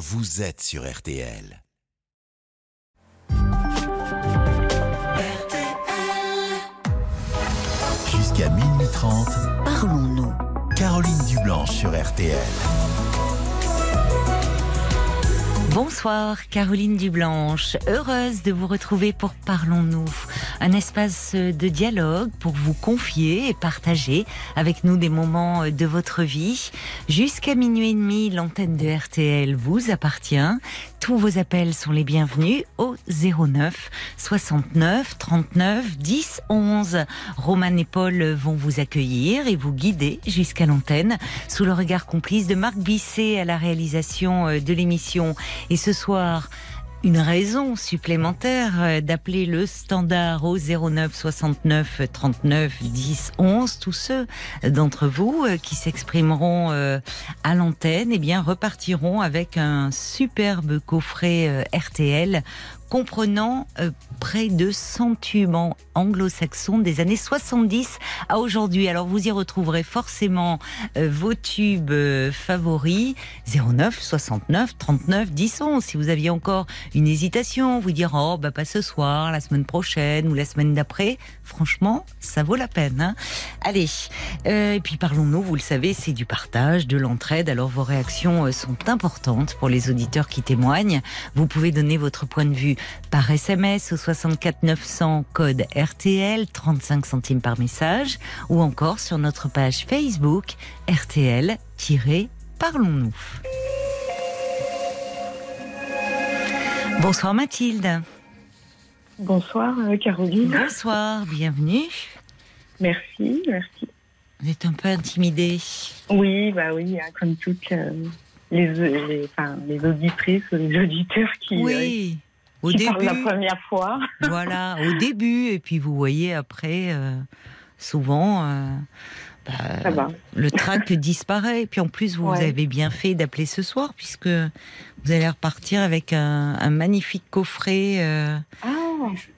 vous êtes sur RTL. Jusqu'à minuit 30, Parlons-nous. Caroline Dublanche sur RTL. Bonsoir Caroline Dublanche, heureuse de vous retrouver pour Parlons-nous, un espace de dialogue pour vous confier et partager avec nous des moments de votre vie. Jusqu'à minuit et demi, l'antenne de RTL vous appartient. Tous vos appels sont les bienvenus au 09 69 39 10 11. Roman et Paul vont vous accueillir et vous guider jusqu'à l'antenne sous le regard complice de Marc Bisset à la réalisation euh, de l'émission. Et ce soir, une raison supplémentaire euh, d'appeler le standard au 09 69 39 10 11. Tous ceux d'entre vous euh, qui s'exprimeront euh, à l'antenne, eh bien, repartiront avec un superbe coffret RTL comprenant euh, près de 100 tubes en anglo-saxons des années 70 à aujourd'hui. Alors vous y retrouverez forcément euh, vos tubes euh, favoris 09 69 39 10 11. Si vous aviez encore une hésitation, vous dire oh bah pas ce soir, la semaine prochaine ou la semaine d'après, franchement ça vaut la peine. Hein. Allez, et puis parlons-nous. Vous le savez, c'est du partage, de l'entraide. Alors vos réactions sont importantes pour les auditeurs qui témoignent. Vous pouvez donner votre point de vue par SMS au 64 900 code RTL 35 centimes par message ou encore sur notre page Facebook RTL-Parlons-nous. Bonsoir Mathilde. Bonsoir euh, Caroline. Bonsoir, bienvenue. Merci, merci. Vous êtes un peu intimidée. Oui, bah oui, hein, comme toutes euh, les, les, enfin, les auditrices ou les auditeurs qui, oui. Euh, au début, la première fois. voilà, au début, et puis vous voyez après, euh, souvent, euh, bah, le trac disparaît. Et puis en plus, vous avez bien fait d'appeler ce soir, puisque vous allez repartir avec un, magnifique coffret. Euh, ah.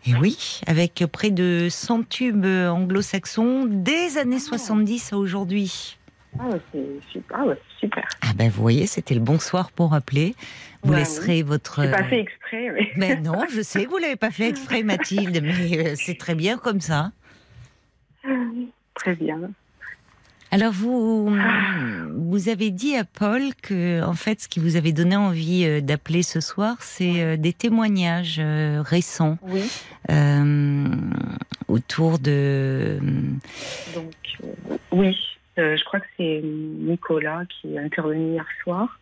Et oui, avec près de 100 tubes anglo-saxons des années 70 ah. à aujourd'hui. Ah, c'est super. Ah, super. Ah ben, vous voyez, c'était le bon soir pour appeler. Vous laisserez votre. pas fait exprès. Mais... Ben non, je sais que vous l'avez pas fait exprès, Mathilde, mais euh, c'est très bien comme ça. Très bien. Alors vous, vous avez dit à Paul que en fait, ce qui vous avait donné envie euh, d'appeler ce soir, c'est euh, des témoignages récents oui. autour de. Donc oui, je crois que c'est Nicolas qui est intervenu hier soir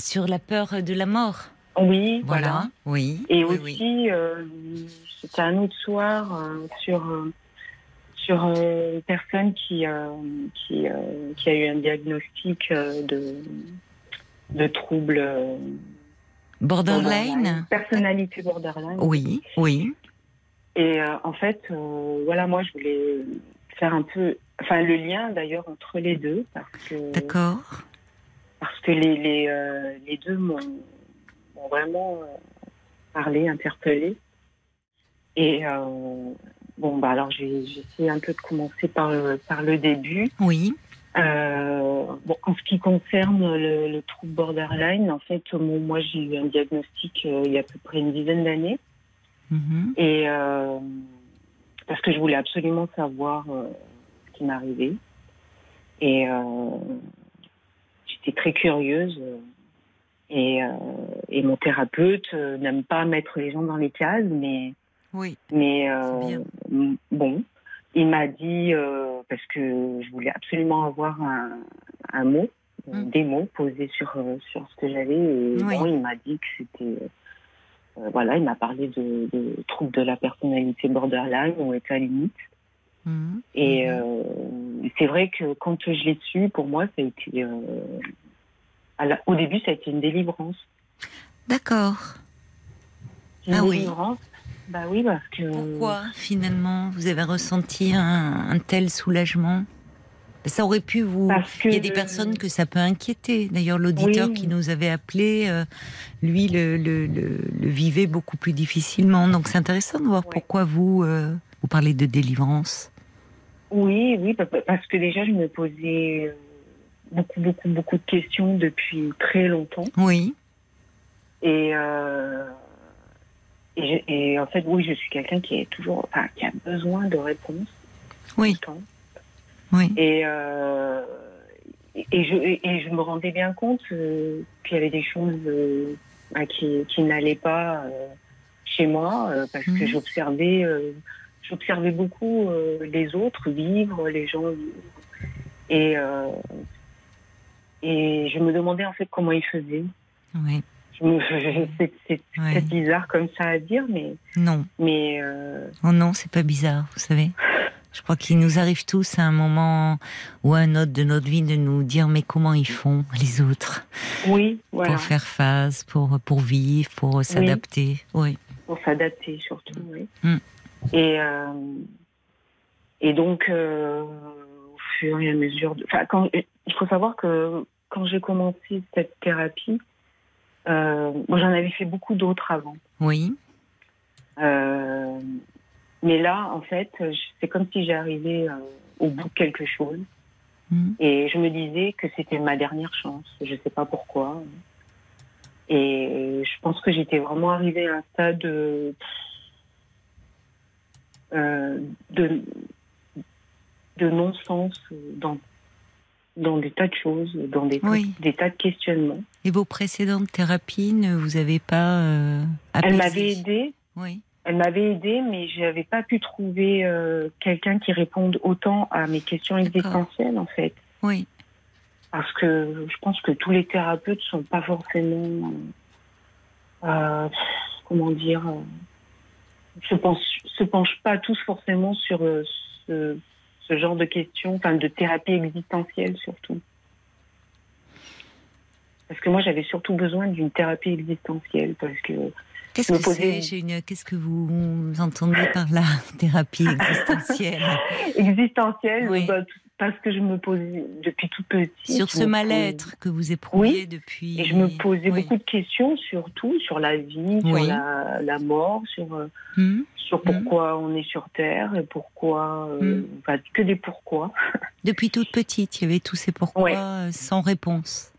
sur la peur de la mort. Oui, voilà. Oui. Et aussi, euh, c'était un autre soir euh, sur euh, sur une personne qui qui, qui a eu un diagnostic de de troubles borderline. personnalité borderline. Oui, oui. Et en fait, voilà, moi, je voulais faire un peu, enfin, le lien d'ailleurs entre les deux parce que. D'accord parce que les, les, euh, les deux m'ont vraiment euh, parlé, interpellé. Et euh, bon, bah alors j'ai essayé un peu de commencer par le, par le début. Oui. bon, en ce qui concerne le, le trouble borderline, en fait, moi j'ai eu un diagnostic il y a à peu près une dizaine d'années. Mm-hmm. Et parce que je voulais absolument savoir qui m'arrivait. Et j'étais très curieuse. Euh, et, euh, et mon thérapeute euh, n'aime pas mettre les gens dans les cases, mais oui. Mais bon, il m'a dit parce que je voulais absolument avoir un, un mot, hum. des mots posés sur sur ce que j'avais. Et bon, il m'a dit que c'était voilà, il m'a parlé de, de, troubles de la personnalité borderline ou état limite. Et hum. c'est vrai que quand je l'ai su, pour moi, ça a été au début, ça a été une délivrance. D'accord. ah délivrance. oui. Bah oui, parce que. Pourquoi finalement vous avez ressenti un, tel soulagement? Ça aurait pu vous. Il y a des personnes que ça peut inquiéter. D'ailleurs, l'auditeur qui nous avait appelé, euh, lui, le, le, le, vivait beaucoup plus difficilement. Donc, c'est intéressant de voir pourquoi vous euh, vous parlez de délivrance. Oui, oui, parce que déjà, je me posais beaucoup, beaucoup, beaucoup de questions depuis très longtemps. Oui. Et, et, en fait, oui, je suis quelqu'un qui est toujours, enfin, qui a besoin de réponses. Oui. Oui. Et, et, je, et je me rendais bien compte qu'il y avait des choses bah, qui, qui n'allaient pas chez moi parce que mhm. j'observais j'observais beaucoup les autres vivre, les gens vivre. Et, et je me demandais en fait comment ils faisaient. Oui. C'est bizarre comme ça à dire, mais. Non. Mais. Euh... Oh non, c'est pas bizarre, vous savez. Je crois qu'il nous arrive tous à un moment ou à un autre de notre vie de nous dire mais comment ils font les autres? Oui, voilà. Pour faire face, pour, pour vivre, pour s'adapter. Oui. Pour s'adapter surtout, oui. Mm. Et, euh, et donc, euh, au fur et à mesure. De... Quand, il faut savoir que quand j'ai commencé cette thérapie, euh, moi, j'en avais fait beaucoup d'autres avant. Oui. Euh, mais là, en fait, c'est comme si j'arrivais euh, au bout de quelque chose. Hmm. Et je me disais que c'était ma dernière chance. Je ne sais pas pourquoi. Et je pense que j'étais vraiment arrivée à un stade de, de, de non-sens dans dans des tas de choses, dans des, des tas de questionnements. Et vos précédentes thérapies ne vous avez pas euh, Elle m'avait aidée. Oui. Elle m'avait aidée, mais je n'avais pas pu trouver euh, quelqu'un qui réponde autant à mes questions existentielles, en fait. Oui. Parce que je pense que tous les thérapeutes sont pas forcément, euh, comment dire, se, penchent pas tous forcément sur ce, ce genre de questions, enfin de thérapie existentielle surtout. Parce que moi, j'avais surtout besoin d'une thérapie existentielle parce que. Qu'est-ce que c'est une... Qu'est-ce que vous entendez par la thérapie existentielle? Existentielle, oui. Bah, parce que je me posais depuis tout petit. Sur ce mal-être que vous éprouvez depuis. Et je me posais beaucoup de questions, surtout sur la vie, sur la, mort, sur, euh, hmm. sur pourquoi hmm. on est sur Terre et pourquoi. Euh, hmm. que des pourquoi. Depuis toute petite, il y avait tous ces pourquoi euh, sans réponse.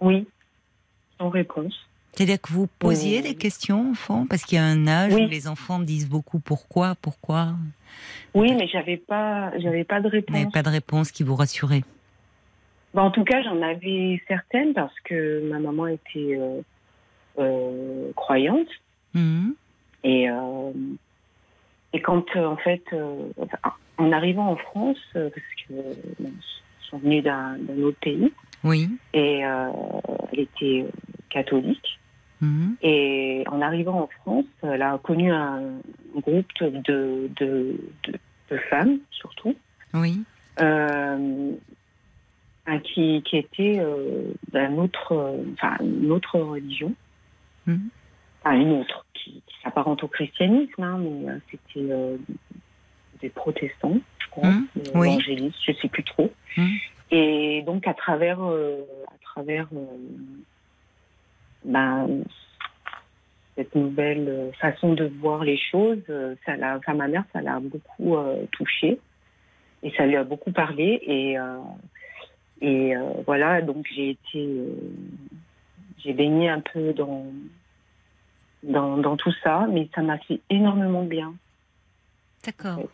Oui, sans réponse. C'est-à-dire que vous posiez des questions, enfant, parce qu'il y a un âge où les enfants disent beaucoup pourquoi, pourquoi? Oui, mais j'avais pas, j'avais pas de réponse. pas de réponse qui vous rassurait. Bah, en tout cas, j'en avais certaines parce que ma maman était euh, euh, croyante. Mhm. Et, euh, et quand, en fait, en arrivant en France, parce que je suis venue d'un autre pays, oui. et elle était catholique. Mhm. Et en arrivant en France, elle a connu un groupe de, de, de, femmes, surtout. Oui. Euh, qui, qui était euh, d'un autre, enfin, une autre religion. Mhm. Enfin, une autre, qui, s'apparente au christianisme, hein, mais euh, c'était des protestants, je crois, mmh. évangélistes, je ne sais plus trop. Et donc, à travers, à travers ben, cette nouvelle euh, façon de voir les choses, euh, ça l'a, enfin, ma mère, ça l'a beaucoup euh, touchée et ça lui a beaucoup parlé et et voilà donc j'ai été j'ai baigné un peu dans, dans dans tout ça, mais ça m'a fait énormément bien. D'accord. En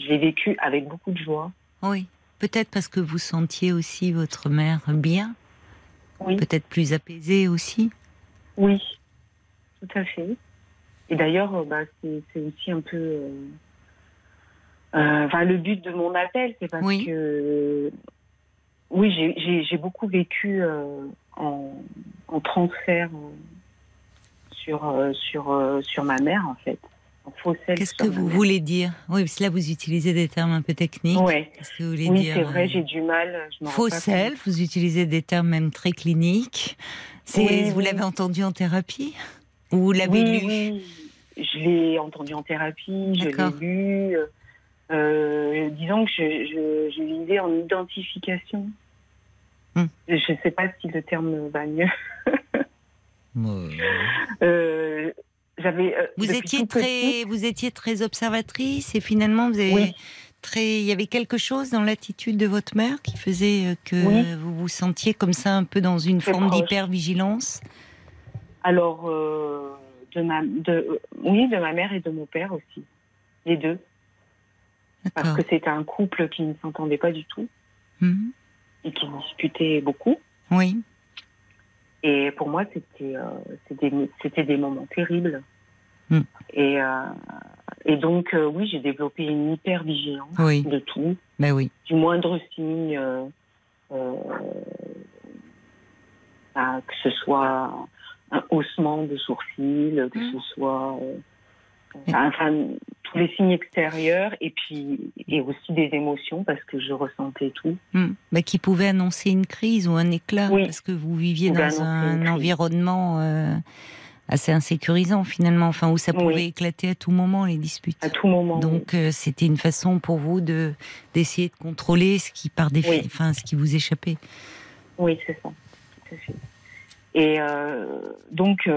Je l'ai vécu avec beaucoup de joie. Oui, peut-être parce que vous sentiez aussi votre mère bien. Peut-être plus apaisée aussi Oui, tout à fait. Et d'ailleurs, euh, bah, c'est aussi un peu. Euh, euh, le but de mon appel, c'est parce que. Oui, j'ai beaucoup vécu en, transfert sur, sur, sur ma mère, en fait. Qu'est-ce que vous voulez dire? Oui, parce que là, vous utilisez des termes un peu techniques. Qu'est-ce que vous voulez oui, c'est vrai, j'ai du mal. Faux self, vous utilisez des termes même très cliniques. vous l'avez entendu en thérapie? Ou vous l'avez lu? Oui, je l'ai entendu en thérapie, je l'ai lu. Euh, disons que je, je, lisais en identification. Hmm. Je ne sais pas si le terme va mieux. euh, euh, vous étiez très, vous étiez très observatrice et finalement vous avez très, il y avait quelque chose dans l'attitude de votre mère qui faisait euh, que vous vous sentiez comme ça un peu dans une forme d'hyper vigilance. Alors, euh, de ma, de, oui, de ma mère et de mon père aussi, les deux. Parce que c'était un couple qui ne s'entendait pas du tout mhm. et qui disputait beaucoup. Oui. Et pour moi, c'était euh, c'était des moments terribles. Mm. Et, euh, et donc, euh, oui, j'ai développé une hyper vigilance de tout. Mais ben oui. Du moindre signe, bah, que ce soit un haussement de sourcils, que mm. ce soit enfin, tous les signes extérieurs et puis et aussi des émotions parce que je ressentais tout. Bah, qui pouvait annoncer une crise ou un éclat parce que vous viviez dans un environnement euh, assez insécurisant finalement, enfin où ça pouvait éclater à tout moment les disputes. À tout moment. Donc euh, c'était une façon pour vous de d'essayer de contrôler ce qui par des, enfin ce qui vous échappait. Oui, c'est ça. Et euh, donc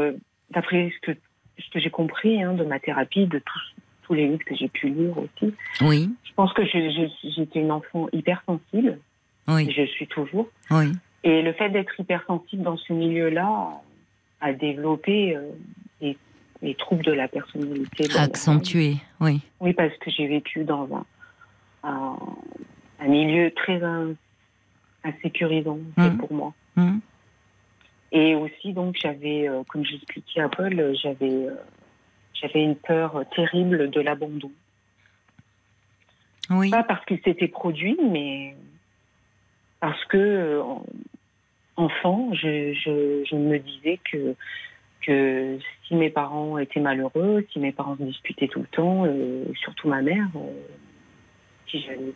d'après ce que ce que j'ai compris hein, de ma thérapie, de tous, tous les livres que j'ai pu lire aussi. Oui. Je pense que j'étais une enfant hypersensible. Oui. Je suis toujours. Oui. Et le fait d'être hypersensible dans ce milieu-là a développé euh, les, troubles de la personnalité. Accentué, oui. Oui, parce que j'ai vécu dans un, un, milieu très insécurisant mmh. pour moi. Mmh. Et aussi, donc, j'avais, euh, comme j'expliquais à Paul, j'avais, euh, j'avais une peur terrible de l'abandon. Oui. Pas parce qu'il s'était produit, mais parce que, euh, enfant, je, je, me disais que, que si mes parents étaient malheureux, si mes parents se disputaient tout le temps, surtout ma mère, si j'avais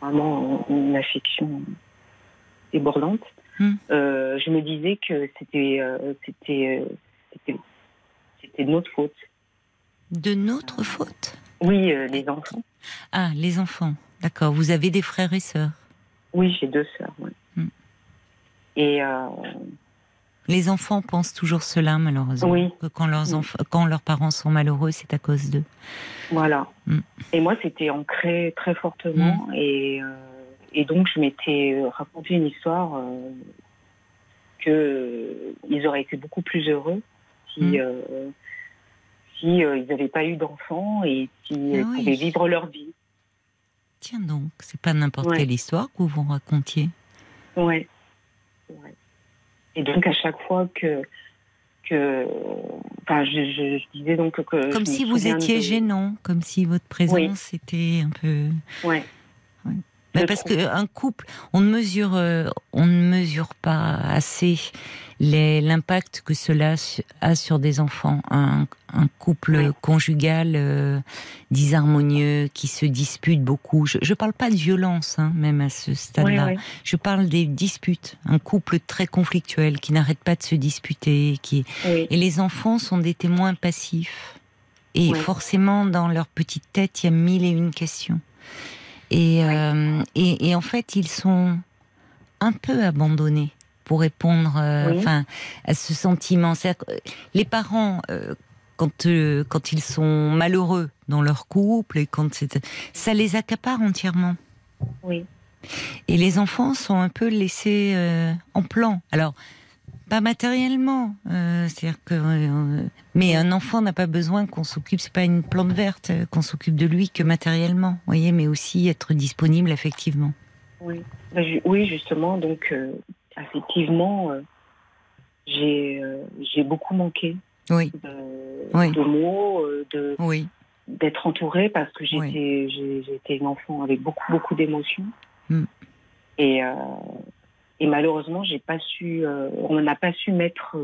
vraiment une affection débordante, Hmm. Euh, je me disais que c'était euh, c'était euh, c'était de notre faute. De notre faute? Oui, les enfants. Ah, les enfants. D'accord. Vous avez des frères et sœurs? Oui, j'ai deux sœurs. Et les enfants pensent toujours cela, malheureusement. Oui. Que quand leurs quand leurs parents sont malheureux, c'est à cause d'eux. Voilà. Hmm. Et moi, c'était ancré très fortement et et donc, je m'étais euh, raconté une histoire euh, qu'ils euh, auraient été beaucoup plus heureux si, mm. euh, si ils n'avaient pas eu d'enfants et s'ils ah pouvaient vivre leur vie. Tiens donc, c'est pas n'importe quelle histoire que vous vous racontiez. Ouais. Ouais. Et donc, à chaque fois que. que enfin, je, disais donc que. Comme si vous étiez gênant, comme si votre présence était un peu. Ouais. Bah, parce qu'un couple, on ne mesure, euh, on ne mesure pas assez l'impact que cela a sur des enfants. Un, couple conjugal euh, disharmonieux qui se dispute beaucoup. Je ne parle pas de violence, hein, même à ce stade-là. Je parle des disputes. Un couple très conflictuel qui n'arrête pas de se disputer. Qui... Et les enfants sont des témoins passifs. Et forcément, dans leur petite tête, il y a mille et une questions. Euh, et, et, en fait, ils sont un peu abandonnés pour répondre euh, enfin, à ce sentiment. Les parents, euh, quand, quand ils sont malheureux dans leur couple, et quand ça les accapare entièrement. Oui. Et les enfants sont un peu laissés en plan. Alors, pas matériellement, euh, c'est-à-dire que, euh, mais un enfant n'a pas besoin qu'on s'occupe. C'est pas une plante verte euh, qu'on s'occupe de lui que matériellement, voyez, mais aussi être disponible effectivement. Oui, bah, oui, justement. Donc, effectivement, j'ai j'ai beaucoup manqué. Oui. De, mots, de oui. d'être entourée parce que j'étais j'étais une enfant avec beaucoup beaucoup d'émotions. Hmm. Et et malheureusement, j'ai pas su, euh, on n'a pas su mettre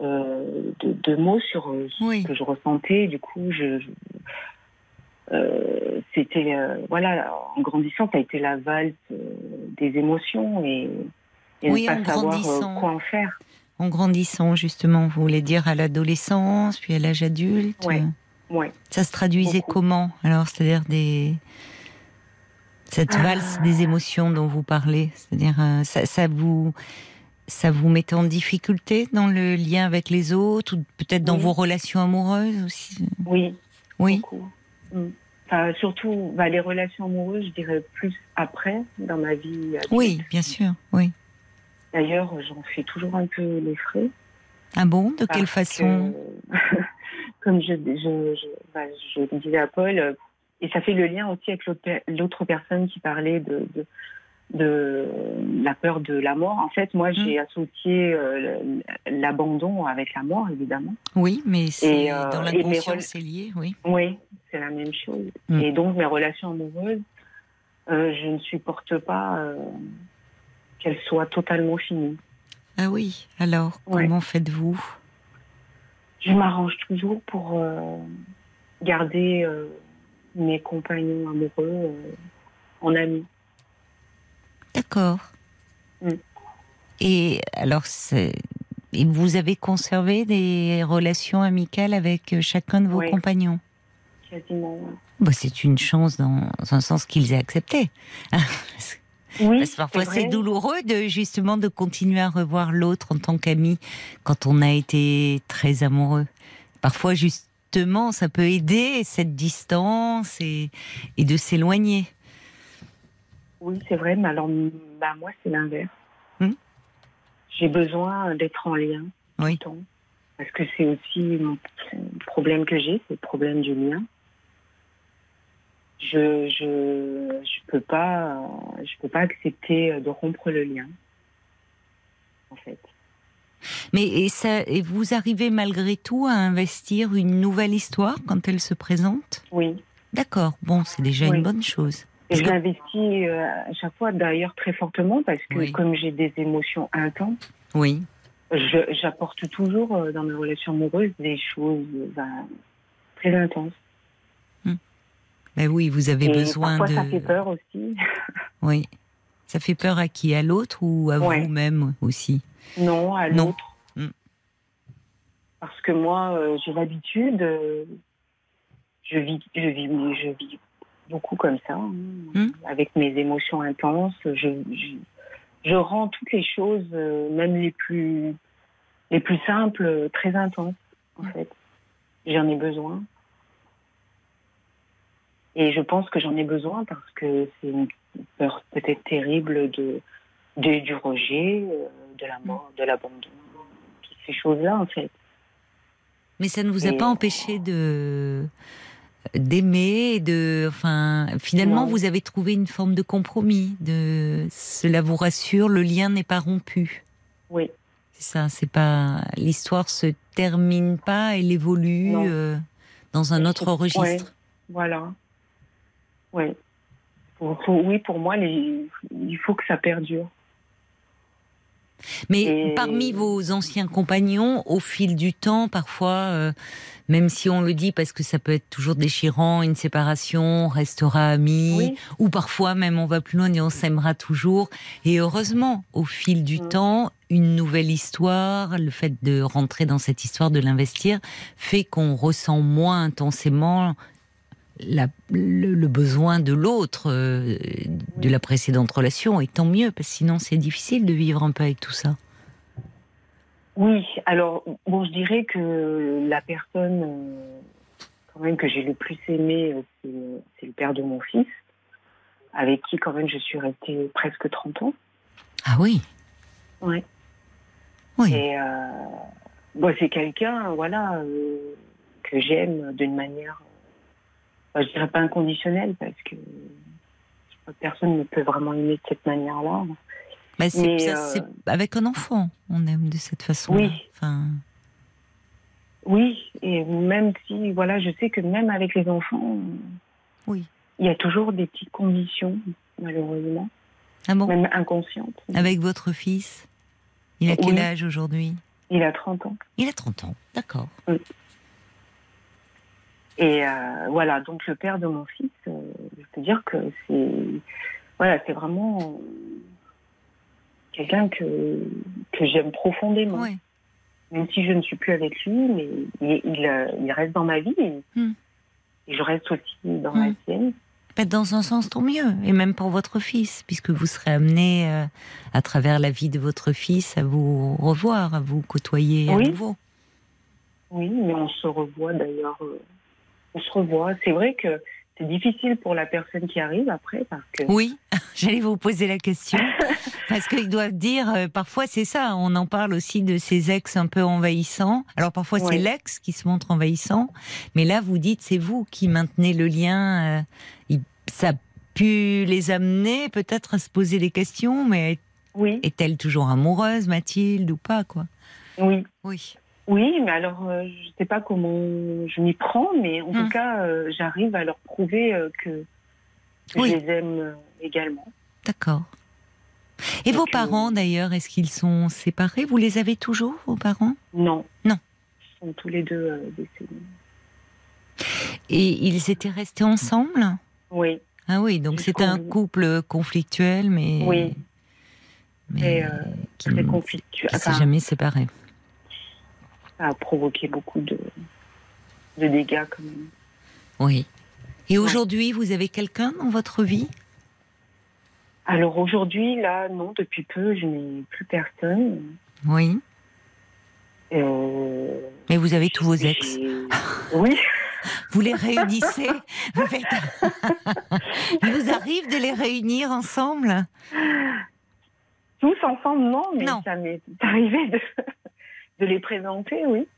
euh, de, mots sur euh, ce que je ressentais. Du coup, je, c'était voilà, en grandissant, ça a été la valse des émotions et, et oui, ne pas savoir quoi en faire. En grandissant, justement, vous voulez dire à l'adolescence, puis à l'âge adulte. Ouais. ouais. Ça se traduisait comment Alors, c'est-à-dire des cette ah. valse des émotions dont vous parlez, c'est-à-dire euh, ça, vous ça vous mettait en difficulté dans le lien avec les autres ou peut-être dans vos relations amoureuses aussi? Oui. Oui. Mm. surtout bah, les relations amoureuses, je dirais plus après dans ma vie. Oui, bien sûr. Oui. D'ailleurs, j'en fais toujours un peu les frais. Ah bon? De quelle façon? Comme je, je, bah, je, disais à Paul, et ça fait le lien aussi avec l'autre personne qui parlait de, de, la peur de la mort. En fait, moi, j'ai mmh. associé euh, l'abandon avec la mort, évidemment. Oui, mais c'est euh, dans l'inconscient, c'est lié, oui. Oui, c'est la même chose. Mmh. Et donc, mes relations amoureuses, euh, je ne supporte pas qu'elles soient totalement finies. Ah oui, alors, comment faites-vous? Je m'arrange toujours pour garder mes compagnons amoureux en amis. D'accord. Mm. Et alors, vous avez conservé des relations amicales avec euh, chacun de vos compagnons? Quasiment. Bah, c'est une chance dans un sens qu'ils aient accepté. Oui, Parce que parfois c'est douloureux de justement de continuer à revoir l'autre en tant qu'ami quand on a été très amoureux. Parfois justement ça peut aider cette distance et, et de s'éloigner. Oui, c'est vrai, mais alors bah, moi, c'est l'inverse. Hmm? J'ai besoin d'être en lien oui. tout le temps. Parce que c'est aussi mon problème que j'ai, c'est le problème du lien. Je je je peux pas je peux pas accepter de rompre le lien. En fait. Mais et ça, et vous arrivez malgré tout à investir une nouvelle histoire quand elle se présente? Oui. D'accord. Bon, c'est déjà une bonne chose. Et je l'investis euh, à chaque fois d'ailleurs très fortement parce que comme j'ai des émotions intenses, oui. j'apporte toujours euh, dans mes relations amoureuses des choses ben, très intenses. Mais ben oui, vous avez besoin parfois, de. ça fait peur aussi. oui. Ça fait peur à qui? À l'autre ou à vous-même aussi? Non, à l'autre. Hmm. Parce que moi, euh, j'ai l'habitude, je vis, je vis, je vis beaucoup comme ça, hein. hmm. avec mes émotions intenses. Je, je, rends toutes les choses, euh, même les plus, les plus simples, très intenses, en hmm. fait. J'en ai besoin. Et je pense que j'en ai besoin parce que c'est une peur peut-être terrible de, du rejet, euh, de la mort, de l'abandon, toutes ces choses-là, en fait. Mais ça ne vous a pas empêché de d'aimer, de, enfin, finalement, vous avez trouvé une forme de compromis. De, cela vous rassure, le lien n'est pas rompu. Oui. C'est ça. C'est pas l'histoire se termine pas, elle évolue euh, dans un autre registre. Voilà. Oui. oui, pour moi, il faut que ça perdure. Mais parmi vos anciens compagnons, au fil du temps, parfois, euh, même si on le dit parce que ça peut être toujours déchirant, une séparation, on restera amis, ou parfois même on va plus loin et on s'aimera toujours. Et heureusement, au fil du mm. temps, une nouvelle histoire, le fait de rentrer dans cette histoire, de l'investir, fait qu'on ressent moins intensément le, besoin de l'autre, euh, de la précédente relation, et tant mieux, parce que sinon c'est difficile de vivre un peu avec tout ça. Oui, alors bon, je dirais que la personne euh, quand même que j'ai le plus aimé, euh, c'est le père de mon fils, avec qui quand même je suis restée presque 30 ans. Ah oui. Ouais. Oui. Et bon, c'est quelqu'un, voilà, que j'aime d'une manière je je dirais pas inconditionnel parce que personne ne peut vraiment aimer de cette manière-là. Mais c'est euh, avec un enfant, on aime de cette façon. Oui. Enfin... Oui, et même si, voilà, je sais que même avec les enfants, oui. il y a toujours des petites conditions, malheureusement. Ah bon? Même inconscientes. Avec votre fils? Il a quel âge aujourd'hui? Il a 30 ans. Il a 30 ans, d'accord. Oui. Et euh, voilà, donc le père de mon fils, euh, je peux dire que c'est voilà, c'est vraiment quelqu'un que que j'aime profondément. Même si je ne suis plus avec lui, mais il, il, euh, reste dans ma vie hmm. et, je reste aussi dans la hmm. sienne. Dans un sens, tant mieux, et même pour votre fils, puisque vous serez amené, à travers la vie de votre fils, à vous revoir, à vous côtoyer à nouveau. Oui, mais on se revoit d'ailleurs on se revoit. C'est vrai que c'est difficile pour la personne qui arrive après parce que. Oui, j'allais vous poser la question. parce qu'ils doivent dire, euh, parfois c'est ça, on en parle aussi de ces ex un peu envahissants. Alors parfois c'est l'ex qui se montre envahissant, mais là vous dites c'est vous qui maintenez le lien. Euh, ça a pu les amener peut-être à se poser des questions, mais oui. est-elle toujours amoureuse, Mathilde, ou pas quoi? Oui. Oui. Oui, mais alors euh, je ne sais pas comment je m'y prends, mais en tout hum. cas, euh, j'arrive à leur prouver euh, que, je les aime également. D'accord. Et vos parents, d'ailleurs, est-ce qu'ils sont séparés? Vous les avez toujours, vos parents? Non. Non. Ils sont tous les deux décédés. Et ils étaient restés ensemble? Oui. Ah oui, donc c'était un couple conflictuel, mais. Oui. Mais, qui très conflictuel. Qui s'est jamais séparé ça a provoqué beaucoup de, de dégâts quand même. Oui. Et aujourd'hui, vous avez quelqu'un dans votre vie? Alors aujourd'hui, là, non, depuis peu, je n'ai plus personne. Oui. Euh, Mais vous avez tous vos ex. Oui. Vous les réunissez Il vous arrive de les réunir ensemble? Tous ensemble, non, mais ça m'est arrivé de, de les présenter, oui.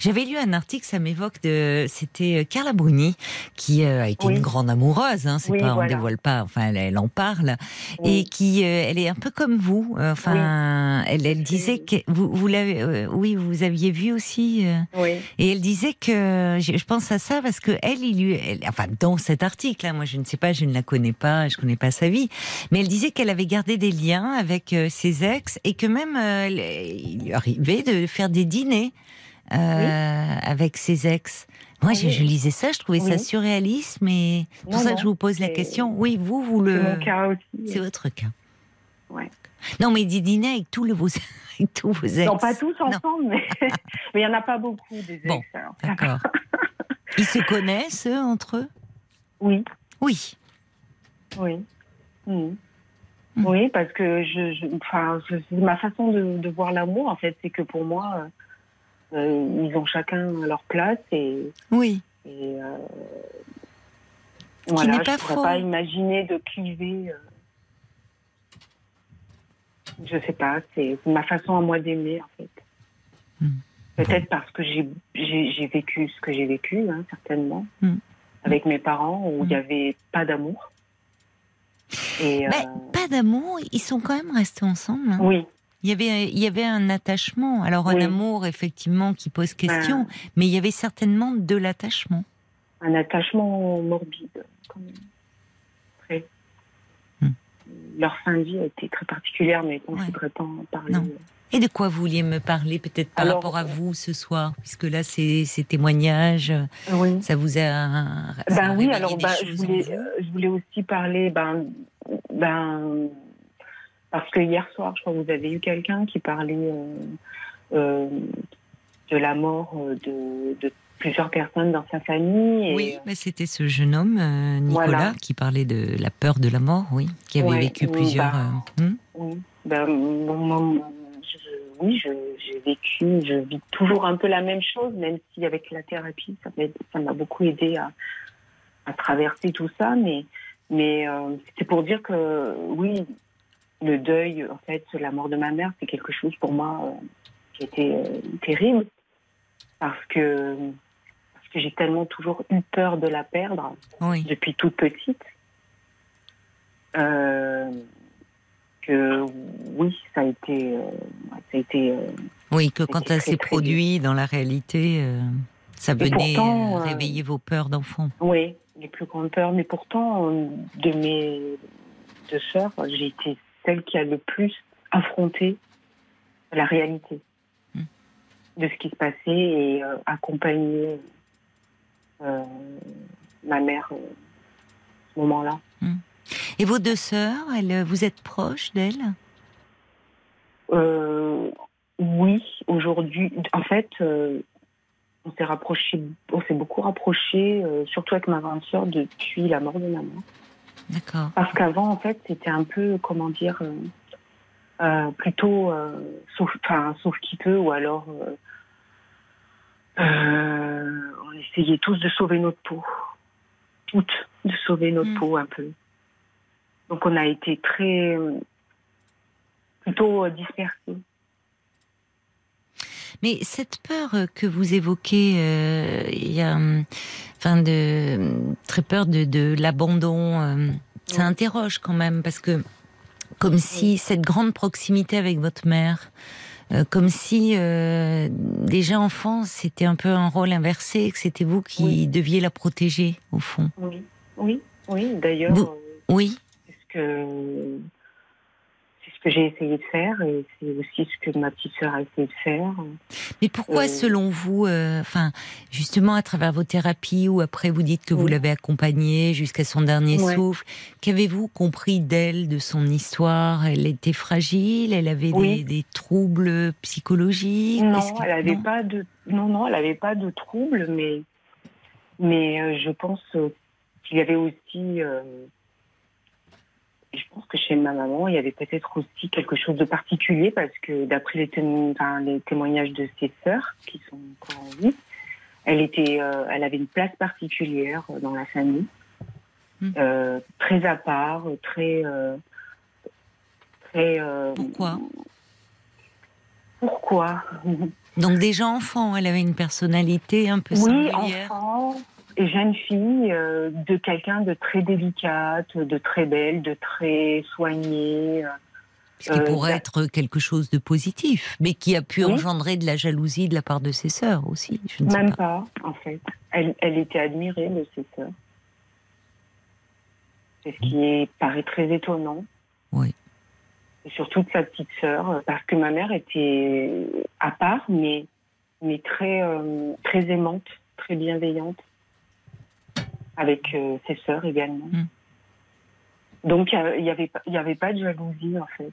J'avais lu un article, ça m'évoque de, c'était euh, Carla Bruni qui euh, a été une grande amoureuse, hein, c'est pas, on dévoile pas, enfin elle, en parle, et qui, euh, elle est un peu comme vous, enfin, elle, elle disait que vous, vous l'avez, oui, vous aviez vu aussi, et elle disait que, je, pense à ça parce que elle, il lui, enfin dans cet article, hein, moi je ne sais pas, je ne la connais pas, je connais pas sa vie, mais elle disait qu'elle avait gardé des liens avec ses ex et que même il lui arrivait de faire des dîners. Euh, avec ses ex. Moi, je, lisais ça, je trouvais ça surréaliste, mais c'est pour ça que je vous pose la question. Oui, vous, vous le. C'est mon cas aussi. C'est votre cas. Ouais. Non, mais des dîners avec tous, vos... avec tous vos ex. Non, pas tous ensemble, mais il n'y en a pas beaucoup des ex. Bon, d'accord. Ils se connaissent, eux, entre eux? Oui. Oui. Oui. Mmh. Oui, parce que je, je enfin, ma façon de, de voir l'amour, en fait, c'est que pour moi, euh, euh, ils ont chacun leur place et. Oui. Et euh, voilà, je ne pourrais pas imaginer de cliver. Euh, je sais pas, c'est ma façon à moi d'aimer en fait. Hmm. Peut-être parce que j'ai vécu ce que j'ai vécu, hein, certainement, hmm. avec mes parents où il n'y hmm. avait pas d'amour. Mais pas d'amour, ils sont quand même restés ensemble. Hein. Oui, il y avait, il y avait un attachement. Alors un amour effectivement qui pose question, ben. mais il y avait certainement de l'attachement. Un attachement morbide, quand même. Très. Hmm. Leur fin de vie a été très particulière, mais on ne voudrait pas en parler. Et de quoi vous vouliez me parler, peut-être par rapport à vous ce soir, puisque là, ces, ces témoignages, ça vous a. ben oui, alors ben, je, voulais, je, voulais, aussi parler ben, ben, parce que hier soir, je crois que vous avez eu quelqu'un qui parlait euh, euh, de la mort euh, de, plusieurs personnes dans sa famille. oui, mais c'était ce jeune homme, Nicolas, qui parlait de la peur de la mort, oui, qui avait vécu plusieurs. Bah? Oui, ben, oui j'ai vécu, je vis toujours un peu la même chose, même si avec la thérapie, ça m'a beaucoup aidé à, à, traverser tout ça. Mais, mais c'est pour dire que oui, le deuil, en fait, la mort de ma mère, c'est quelque chose pour moi euh, qui était euh, terrible. Parce que parce que j'ai tellement toujours eu peur de la perdre depuis toute petite euh, que oui, ça a été ça a été oui que quand ça s'est produit dans la réalité, ça venait réveiller vos peurs d'enfant. Oui, les plus grandes peurs, mais pourtant de mes deux sœurs, j'ai été celle qui a le plus affronté la réalité hmm. de ce qui se passait et euh, accompagné euh, ma mère euh, à ce moment-là. Hmm. Et vos deux sœurs, elles, vous êtes proches d'elles? Oui, aujourd'hui. En fait, on s'est rapproché, on s'est beaucoup rapproché, surtout avec ma grande sœur depuis la mort de maman. D'accord. Parce qu'avant, en fait, c'était un peu, comment dire, euh, euh, plutôt euh, sauf, sauf qui peut, ou alors on essayait tous de sauver notre peau. Toutes. de sauver notre mm. peau un peu. Donc on a été très plutôt dispersés. Mais cette peur que vous évoquez, euh, il y a, enfin, de très peur de, de l'abandon. Euh, ça interroge quand même parce que, comme si cette grande proximité avec votre mère, euh, comme si déjà enfant c'était un peu un rôle inversé, que c'était vous qui deviez la protéger au fond. Oui, oui, oui. D'ailleurs. Oui. Parce que que j'ai essayé de faire et c'est aussi ce que ma petite sœur a essayé de faire. Mais pourquoi, euh, selon vous, euh, enfin, justement à travers vos thérapies ou après vous dites que vous l'avez accompagnée jusqu'à son dernier souffle, qu'avez-vous compris d'elle, de son histoire? Elle était fragile, elle avait des, troubles psychologiques? Non, elle n'avait pas de, non, non, elle avait pas de troubles, mais, mais euh, je pense qu'il y avait aussi je pense que chez ma maman, il y avait peut-être aussi quelque chose de particulier parce que d'après les, témoignages de ses sœurs, qui sont encore en vie, elle, était, euh, elle avait une place particulière dans la famille, hmm. euh, très à part, très... Euh, très Pourquoi? Pourquoi? Donc déjà enfant, elle avait une personnalité un peu singulière. Oui, enfant, jeune fille euh, de quelqu'un de très délicate, de très belle, de très soignée. Ce qui euh, pourrait être quelque chose de positif, mais qui a pu engendrer de la jalousie de la part de ses sœurs aussi. Je ne Même pas. en fait. Elle, elle, était admirée de ses sœurs. C'est ce qui paraît très étonnant. Oui. Et surtout de sa petite sœur, parce que ma mère était à part, mais, mais très, euh, très aimante, très bienveillante avec euh, ses sœurs également. Hmm. Donc il n'y avait, y avait pas de jalousie en fait.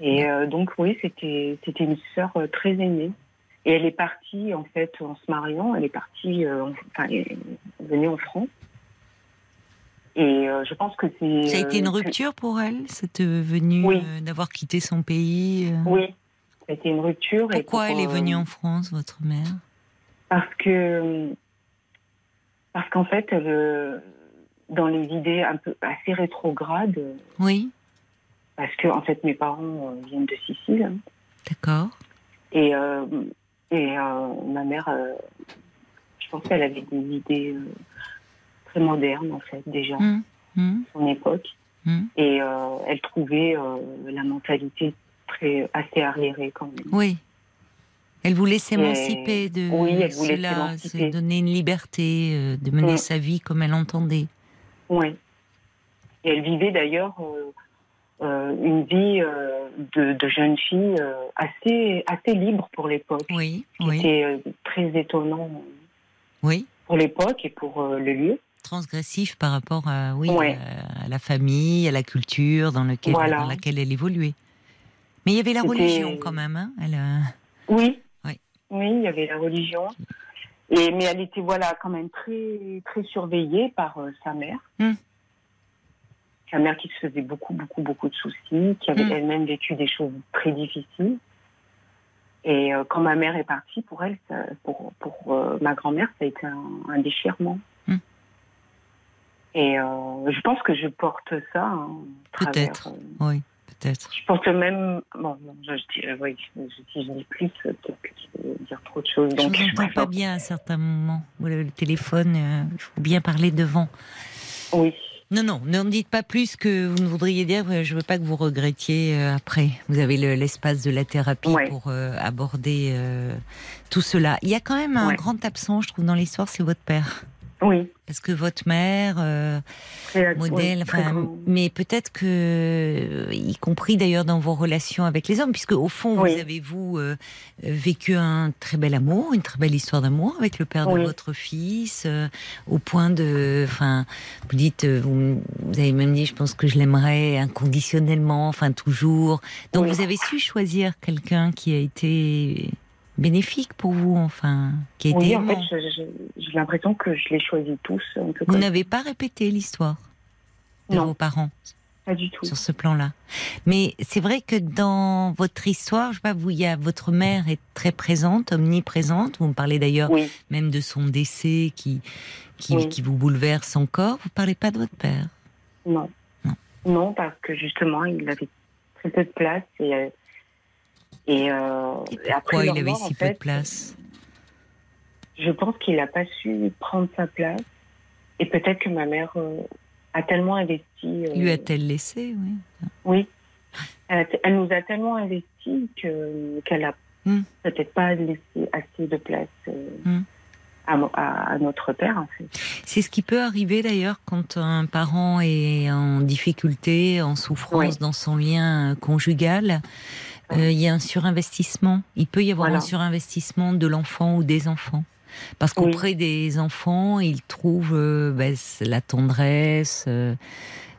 Et euh, donc oui, c'était c'était une sœur euh, très aimée. Et elle est partie en fait en se mariant, elle est partie, enfin, elle est venue en France. Et je pense que c'est. Ça a été une rupture pour elle, cette venue d'avoir quitté son pays. Oui, ça a été une rupture. Pourquoi elle est venue en France, votre mère? Parce que parce qu'en fait, euh, dans les idées un peu assez rétrogrades. Oui. Parce que, en fait, mes parents euh, viennent de Sicile. Hein. D'accord. Et, euh, et ma mère, je pense qu'elle avait des idées très modernes, en fait, déjà, mmh. Mmh. son époque. Mmh. Et elle trouvait la mentalité très, assez arriérée quand même. Oui. Elle voulait s'émanciper de oui, elle voulait cela, se donner une liberté, euh, de mener mm. sa vie comme elle entendait. Oui. Et elle vivait d'ailleurs euh, euh, une vie de, jeune fille assez, assez libre pour l'époque. Oui, C'était très étonnant oui. pour l'époque et pour le lieu. Transgressif par rapport à, oui, à, la famille, à la culture dans, lequel, dans laquelle elle évoluait. Mais il y avait la religion quand même. Hein elle, Oui, oui, il y avait la religion. Et, mais elle était voilà quand même très, très surveillée par euh, sa mère. Hmm. Sa mère qui se faisait beaucoup, beaucoup, beaucoup de soucis, qui avait hmm. elle-même vécu des choses très difficiles. Et euh, quand ma mère est partie, pour elle, pour, pour euh, ma grand-mère, ça a été un, déchirement. Hmm. Et je pense que je porte ça. Hein, Peut-être, oui. Je pense que même. Bon, je, dis, euh, oui, je, je, dis plus, peut-être que je vais dire trop de choses. Donc, je ne entends pas bien à certains moments. Le téléphone, euh, il faut bien parler devant. Oui. Non, non, ne me dites pas plus que vous ne voudriez dire. Je ne veux pas que vous regrettiez euh, après. Vous avez l'espace de la thérapie pour aborder tout cela. Il y a quand même un grand absent, je trouve, dans l'histoire, c'est votre père. Oui. Parce que votre mère, euh, modèle, enfin, mais peut-être que, y compris d'ailleurs dans vos relations avec les hommes, puisque au fond, vous avez vous euh, vécu un très bel amour, une très belle histoire d'amour avec le père de votre fils, euh, au point de, enfin, vous dites, vous, avez même dit, je pense que je l'aimerais inconditionnellement, enfin toujours. Donc vous avez su choisir quelqu'un qui a été bénéfique pour vous, enfin, qui a oui, en fait, j'ai l'impression que je les choisis tous. vous n'avez pas répété l'histoire de vos parents pas du tout. Sur ce plan-là. Mais c'est vrai que dans votre histoire, je sais pas, vous, il y a votre mère est très présente, omniprésente. Vous me parlez d'ailleurs même de son décès qui qui, qui, vous bouleverse encore. Vous parlez pas de votre père? Non. Non. Non, parce que justement, il avait très peu de place et euh, et, pourquoi il avait si peu de place Je pense qu'il n'a pas su prendre sa place et peut-être que ma mère euh, a tellement investi. Euh, Lui a-t-elle laissé, oui Oui. Elle, nous a tellement investi qu'elle n'a hmm. peut-être pas laissé assez de place. Hmm. À, notre père, en fait. C'est ce qui peut arriver d'ailleurs quand un parent est en difficulté, en souffrance dans son lien conjugal. Euh, il y a un surinvestissement. Il peut y avoir un surinvestissement de l'enfant ou des enfants. Parce qu'auprès des enfants, ils trouvent euh, ben, la tendresse, euh,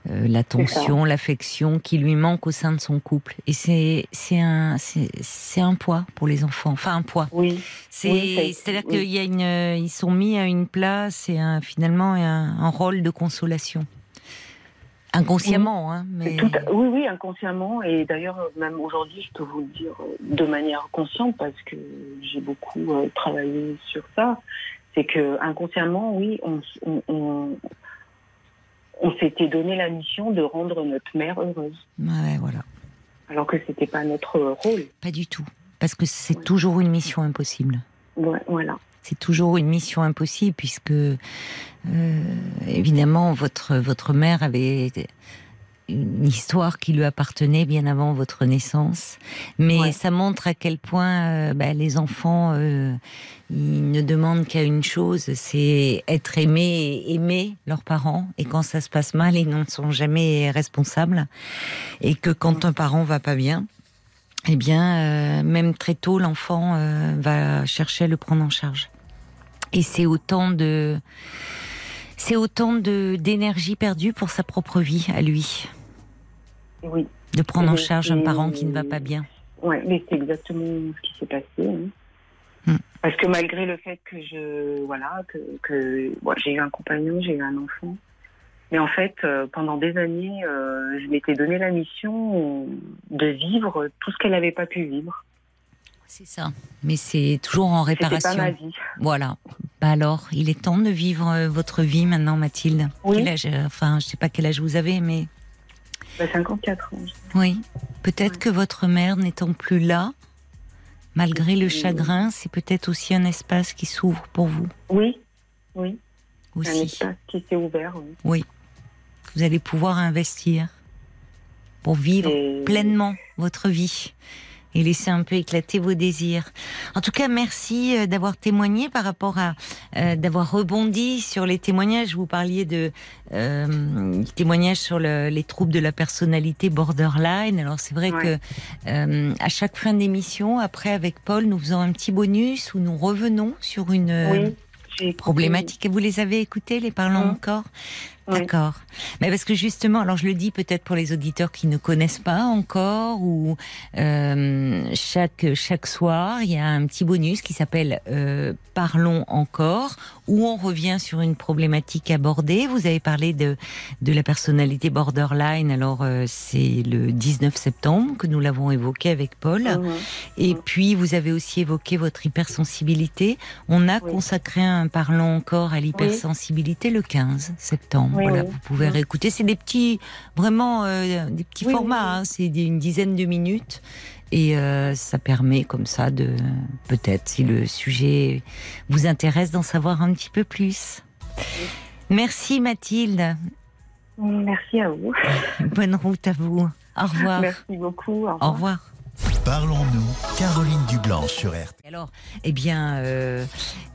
l'attention, l'affection qui lui manque au sein de son couple. Et c'est un c'est un poids pour les enfants. Enfin un poids. Oui. C'est c'est à dire qu'il y a une ils sont mis à une place et un, finalement un, un rôle de consolation. Inconsciemment, hein, mais... oui, oui, inconsciemment. Et d'ailleurs, même aujourd'hui, je peux vous le dire de manière consciente parce que j'ai beaucoup euh, travaillé sur ça. C'est que inconsciemment, oui, on, on, on, s'était donné la mission de rendre notre mère heureuse. Ouais, voilà. Alors que c'était pas notre rôle. Pas du tout, parce que c'est toujours une mission impossible. Ouais, voilà c'est toujours une mission impossible puisque euh, évidemment votre votre mère avait une histoire qui lui appartenait bien avant votre naissance, mais ça montre à quel point euh, bah, les enfants euh, ils ne demandent qu'à une chose, c'est être aimé et aimer leurs parents. Et quand ça se passe mal, ils n'en sont jamais responsables. Et que quand un parent va pas bien, eh bien, même très tôt, l'enfant va chercher à le prendre en charge. Et c'est autant de, c'est autant de d'énergie perdue pour sa propre vie à lui. Oui. De prendre en charge un parent qui ne va pas bien. Oui, mais c'est exactement ce qui s'est passé. Hein. Hmm. Parce que malgré le fait que je, voilà, que, que j'ai eu un compagnon, j'ai eu un enfant, mais en fait, euh, pendant des années, euh, je m'étais donné la mission de vivre tout ce qu'elle n'avait pas pu vivre. C'est ça. Mais c'est toujours en réparation. Pas ma vie. Voilà. Bah alors, il est temps de vivre euh, votre vie maintenant, Mathilde. Oui. Quel âge, euh, enfin, je sais pas quel âge vous avez, mais. 54 bah, ans. Oui. Peut-être que votre mère n'étant plus là, malgré le chagrin, c'est peut-être aussi un espace qui s'ouvre pour vous. Oui. Oui. Aussi. Un espace qui s'est ouvert. Oui. oui. Vous allez pouvoir investir pour vivre pleinement votre vie et laisser un peu éclater vos désirs. En tout cas, merci euh, d'avoir témoigné par rapport à euh, d'avoir rebondi sur les témoignages. Vous parliez de euh, témoignages sur le, les troubles de la personnalité borderline. Alors c'est vrai que euh, à chaque fin d'émission, après avec Paul, nous faisons un petit bonus où nous revenons sur une problématique. Vous les avez écoutés, les parlons mmh. encore? D'accord. Mais parce que justement, alors je le dis peut-être pour les auditeurs qui ne connaissent pas encore, ou euh, chaque chaque soir, il y a un petit bonus qui s'appelle euh, Parlons encore, où on revient sur une problématique abordée. Vous avez parlé de de la personnalité borderline. Alors euh, c'est le 19 septembre que nous l'avons évoqué avec Paul. Mmh. Et mmh. puis vous avez aussi évoqué votre hypersensibilité. On a consacré un Parlons encore à l'hypersensibilité le 15 septembre voilà, vous pouvez réécouter. C'est des petits, vraiment euh, des petits formats. Hein. c'est une dizaine de minutes. Et euh, ça permet comme ça de, peut-être, si le sujet vous intéresse, d'en savoir un petit peu plus. Merci Mathilde. Merci à vous. Bonne route à vous. Au revoir. Merci beaucoup. Au revoir. Parlons-nous, Caroline Dublanche sur RT. Alors, eh bien, euh,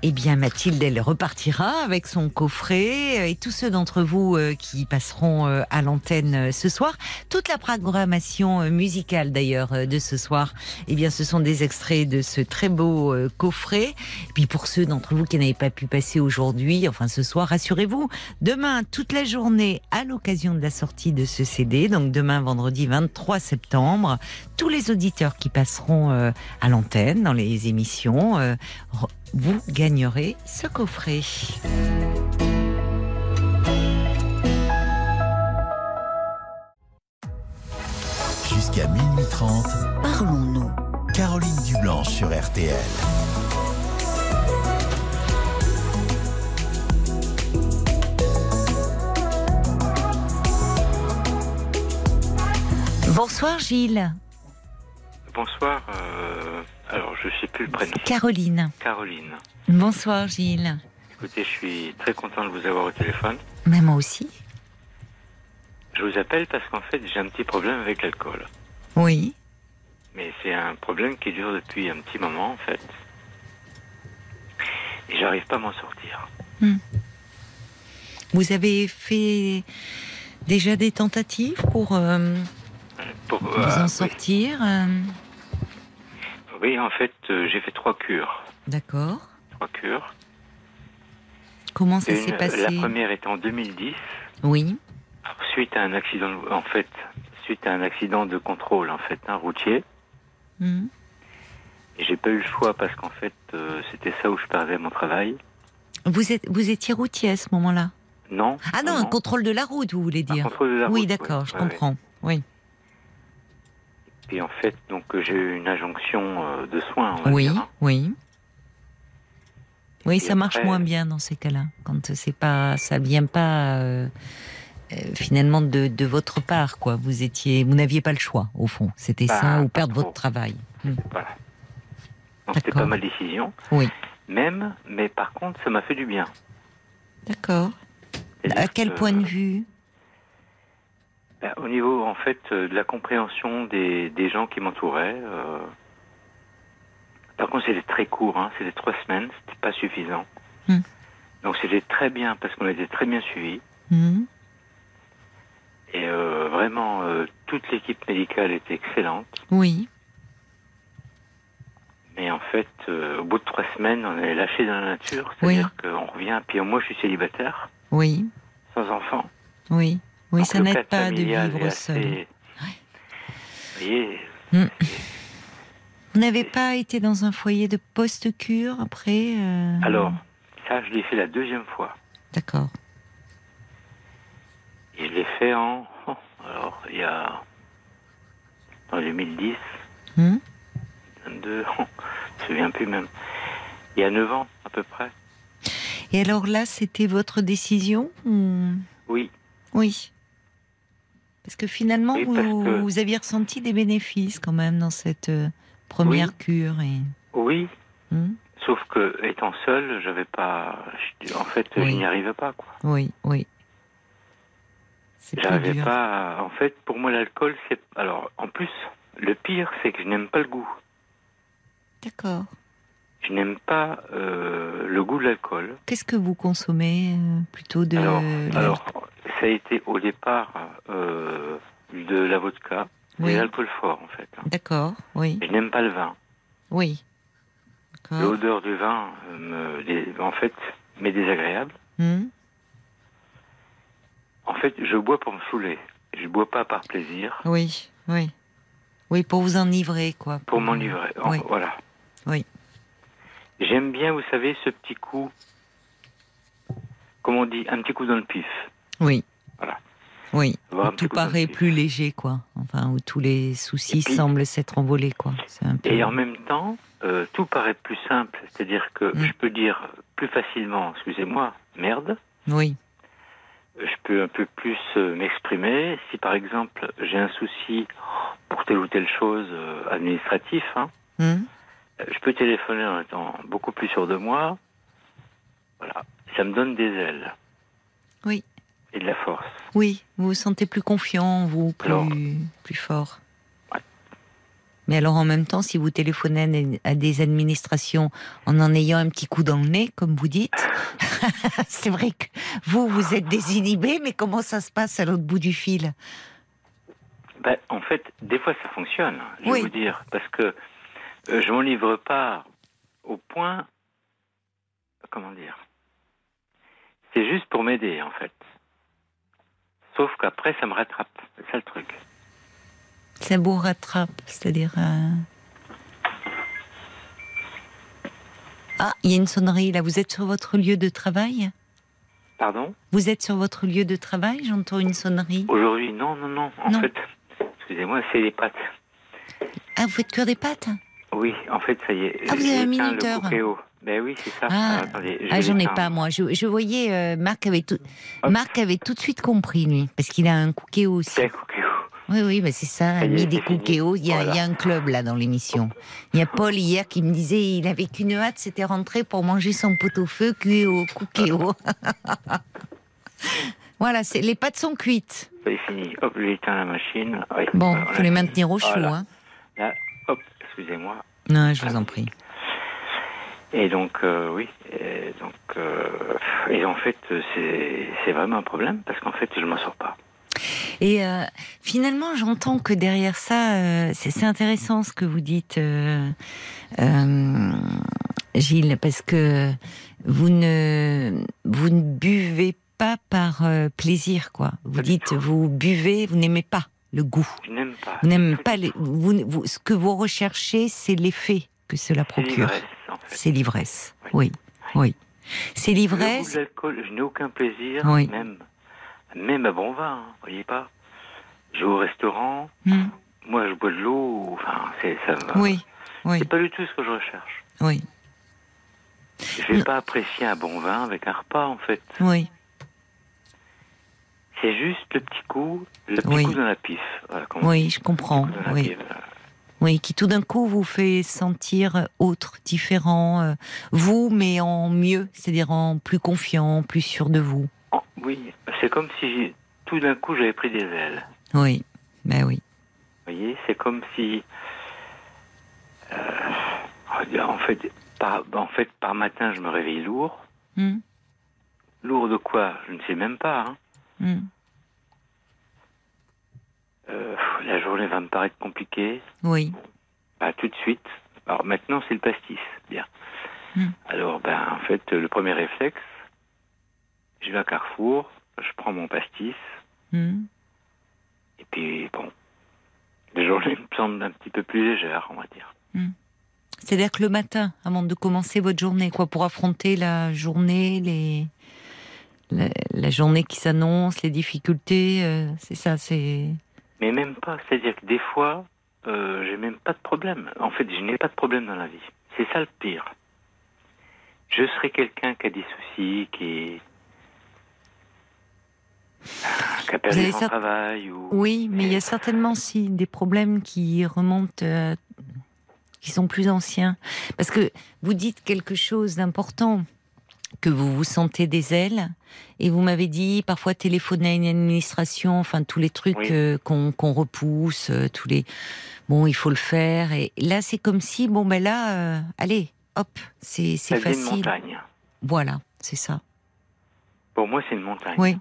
eh bien, Mathilde, elle repartira avec son coffret euh, et tous ceux d'entre vous euh, qui passeront à l'antenne ce soir. Toute la programmation musicale d'ailleurs de ce soir, eh bien, ce sont des extraits de ce très beau coffret. Et puis pour ceux d'entre vous qui n'avaient pas pu passer aujourd'hui, enfin ce soir, rassurez-vous, demain toute la journée à l'occasion de la sortie de ce CD, donc demain vendredi 23 septembre, tous les auditeurs qui passeront euh, à l'antenne dans les émissions, euh, vous gagnerez ce coffret. 11h30. Parlons-nous. Caroline Dublanche sur RTL. Bonsoir Gilles. Bonsoir. euh, alors, je sais plus le prénom. Caroline. Caroline. Bonsoir Gilles. Écoutez, je suis très content de vous avoir au téléphone. Mais moi aussi. Je vous appelle parce qu'en fait, j'ai un petit problème avec l'alcool. Oui. Mais c'est un problème qui dure depuis un petit moment, en fait. Et j'arrive pas à m'en sortir. Vous avez fait déjà des tentatives pour euh, Pour, vous euh, en oui. sortir euh, Oui, en fait, euh, j'ai fait trois cures. D'accord. Trois cures. Comment ça s'est passé? La première est en 2010, Oui. suite à un accident, en fait, suite à un accident de contrôle, en fait, un routier. Mhm. Et j'ai pas eu le choix parce qu'en fait, euh, c'était ça où je perdais mon travail. Vous, êtes, vous étiez routier à ce moment-là? Non. Ah non, un contrôle de la route, vous voulez Un dire contrôle de la Oui, route, d'accord, je ouais, ouais. comprends. Oui. Et en fait, donc euh, j'ai eu une injonction euh, de soins, on va Oui, dire. hein. oui. Oui, Et ça marche moins bien dans ces cas-là, quand c'est pas, ça vient pas euh, euh, finalement de, de votre part, quoi. Vous étiez, vous n'aviez pas le choix, au fond. C'était Bah, ça ou perdre trop. votre travail. Hmm. Voilà. C'était pas ma décision. Oui. Même, mais par contre, ça m'a fait du bien. D'accord. À quel que, point de vue? Bah, Au niveau, en fait, euh, de la compréhension des, des gens qui m'entouraient. euh, Par contre, c'était très court, hein, c'était trois semaines, c'était pas suffisant. Hmm. Donc c'était très bien parce qu'on était très bien suivis. Hmm. Et euh, vraiment, euh, toute l'équipe médicale était excellente. Oui. Mais en fait, euh, au bout de trois semaines, on est lâché dans la nature. Oui. C'est-à-dire qu'on revient. Puis moi, je suis célibataire, Oui. sans enfant. Oui. Oui, ça n'aide pas de vivre seul. assez- Vous voyez, Vous n'avez pas été dans un foyer de post-cure après euh, alors, ça, je l'ai fait la deuxième fois. D'accord. Et je l'ai fait en. oh, alors, il y a. En 2010, Hmm 22, oh, je me souviens plus même. Il y a 9 ans, à peu près. Et alors là, c'était votre décision ou- Oui, Oui. Parce que finalement, Oui, vous, parce que- vous aviez ressenti des bénéfices quand même dans cette euh, première Oui. cure. Et... oui. Hmm? Sauf que, étant seul, j'avais pas. je- En fait, Oui. je n'y arrivais pas, quoi. Oui, oui. J'arrivais pas. à- En fait, pour moi, l'alcool, c'est. Alors, en plus, le pire, c'est que je n'aime pas le goût. D'accord. Je n'aime pas euh, le goût de l'alcool. Qu'est-ce que vous consommez euh, plutôt de alors, alors, ça a été au départ euh, de la vodka, Oui. et l'alcool fort, en fait. D'accord, oui, Je n'aime pas le vin. oui. L'odeur du vin, me, en fait, m'est désagréable. Hmm En fait, je bois pour me saouler. Je bois pas par plaisir, Oui, oui. Oui, pour vous enivrer, quoi. pour m'enivrer. Oui. Voilà. Oui. J'aime bien, vous savez, ce petit coup, comme on dit, un petit coup dans le pif. Oui. Voilà. Oui. Tout paraît plus léger, quoi. Enfin, où tous les soucis puis- semblent s'être envolés, quoi. C'est un peu... Et en même temps, euh, tout paraît plus simple. C'est-à-dire que Mm. je peux dire plus facilement, excusez-moi, merde. Oui, Je peux un peu plus euh, m'exprimer. Si par exemple j'ai un souci pour telle ou telle chose euh, administratif, hein, euh, je peux téléphoner en étant beaucoup plus sûr de moi. Voilà, ça me donne des ailes. Oui. Et de la force. Oui, vous vous sentez plus confiant, vous, plus, Alors- plus fort. Ouais. Mais alors en même temps, si vous téléphonez à des administrations en en ayant un petit coup dans le nez, comme vous dites, c'est vrai que vous, vous êtes désinhibé, mais comment ça se passe à l'autre bout du fil? Ben, en fait, des fois ça fonctionne, je Oui. vais vous dire, parce que euh, je m'en livre pas au point. Comment dire C'est juste pour m'aider, en fait. Sauf qu'après, ça me rattrape. C'est ça le truc. Ça vous rattrape, c'est-à-dire... euh, Ah, il y a une sonnerie là. Vous êtes sur votre lieu de travail? Pardon? Vous êtes sur votre lieu de travail? J'entends une sonnerie. Aujourd'hui, non, non, non. En Non. fait, excusez-moi, c'est les pattes. Ah, vous faites cuire des pâtes Oui, en fait, ça y est. Ah, vous avez un minuteur. Ben oui, c'est ça. Ah, ah j'en ai pas moi. Je, je voyais euh, Marc avait tout, Marc avait tout de suite compris lui, parce qu'il a un cookéo aussi. C'est un cookéo. Oui, oui, bah c'est ça, mis des cookéos. Il, y a, il y a un club là dans l'émission. Il y a Paul hier qui me disait il avait qu'une hâte, c'était rentré pour manger son pot-au-feu cuit au cookéo. voilà, les pâtes sont cuites. C'est fini. Hop, j'éteins la machine. bon, il faut les maintenir au chaud. Hein. Là, excusez-moi. Non, je vous en prie. Et donc, euh, oui, et donc, euh, et en fait, c'est vraiment un problème parce qu'en fait, je m'en sors pas. Et euh, finalement, j'entends que derrière ça, c'est intéressant ce que vous dites, Gilles, parce que vous ne vous ne buvez pas par plaisir, quoi. Vous dites, vous buvez, vous n'aimez pas le goût. Je n'aime pas. Vous n'aimez pas les, vous, ce que vous recherchez, c'est l'effet que cela procure. C'est l'ivresse. Oui, oui. C'est l'ivresse. je n'ai aucun plaisir, même, même à bon vin, vous voyez pas. Je vais au restaurant, hmm. moi je bois de l'eau, enfin, c'est ça. Oui, oui. C'est pas du tout ce que je recherche. Oui. Je vais pas apprécier un bon vin avec un repas, en fait. Oui. C'est juste le petit coup, le petit coup dans la pif. oui, je comprends. Oui. Oui, qui tout d'un coup vous fait sentir autre, différent, euh, vous, mais en mieux, c'est-à-dire en plus confiant, plus sûr de vous. Oh, oui, c'est comme si tout d'un coup j'avais pris des ailes. Oui, ben oui. Vous voyez, c'est comme si. Euh, en, fait, par, en fait, par matin, je me réveille lourd. Hmm. Lourd de quoi? Je ne sais même pas. Hein. Hmm. Euh, la journée va me paraître compliquée. Oui. Bah, tout de suite. Alors maintenant, c'est le pastis. Bien. Hmm. Alors, ben, en fait, le premier réflexe, je vais à Carrefour, je prends mon pastis. Hmm. Et puis, bon, les journées me semblent un petit peu plus légères, on va dire. C'est-à-dire que le matin, avant de commencer votre journée, quoi, pour affronter la journée, les la, journée qui s'annonce, les difficultés, euh, c'est ça, c'est. Mais même pas. C'est-à-dire que des fois, euh, j'ai même pas de problème. En fait, je n'ai pas de problème dans la vie. C'est ça le pire. Je serais quelqu'un qui a des soucis, qui, qui a perdu son travail. Ou... Oui, mais il y a certainement aussi des problèmes qui remontent, euh, qui sont plus anciens. Parce que vous dites quelque chose d'important que vous vous sentez des ailes et vous m'avez dit parfois téléphoner à une administration, enfin tous les trucs euh, qu'on repousse, euh, tous les bon il faut le faire et là c'est comme si bon ben là euh, allez hop c'est c'est facile. Une montagne. Voilà c'est ça. Pour moi c'est une montagne. Oui.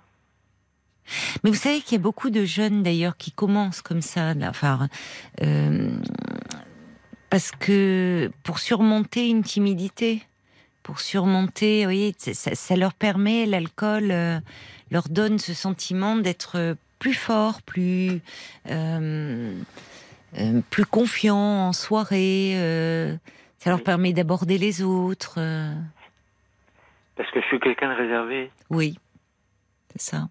Mais vous savez qu'il y a beaucoup de jeunes d'ailleurs qui commencent comme ça, enfin, parce que pour surmonter une timidité, pour surmonter. Oui, ça, ça leur permet, l'alcool euh, leur donne ce sentiment d'être plus fort, plus euh, euh, plus confiant en soirée. ça leur permet d'aborder les autres. Parce que je suis quelqu'un de réservé. Oui, c'est ça.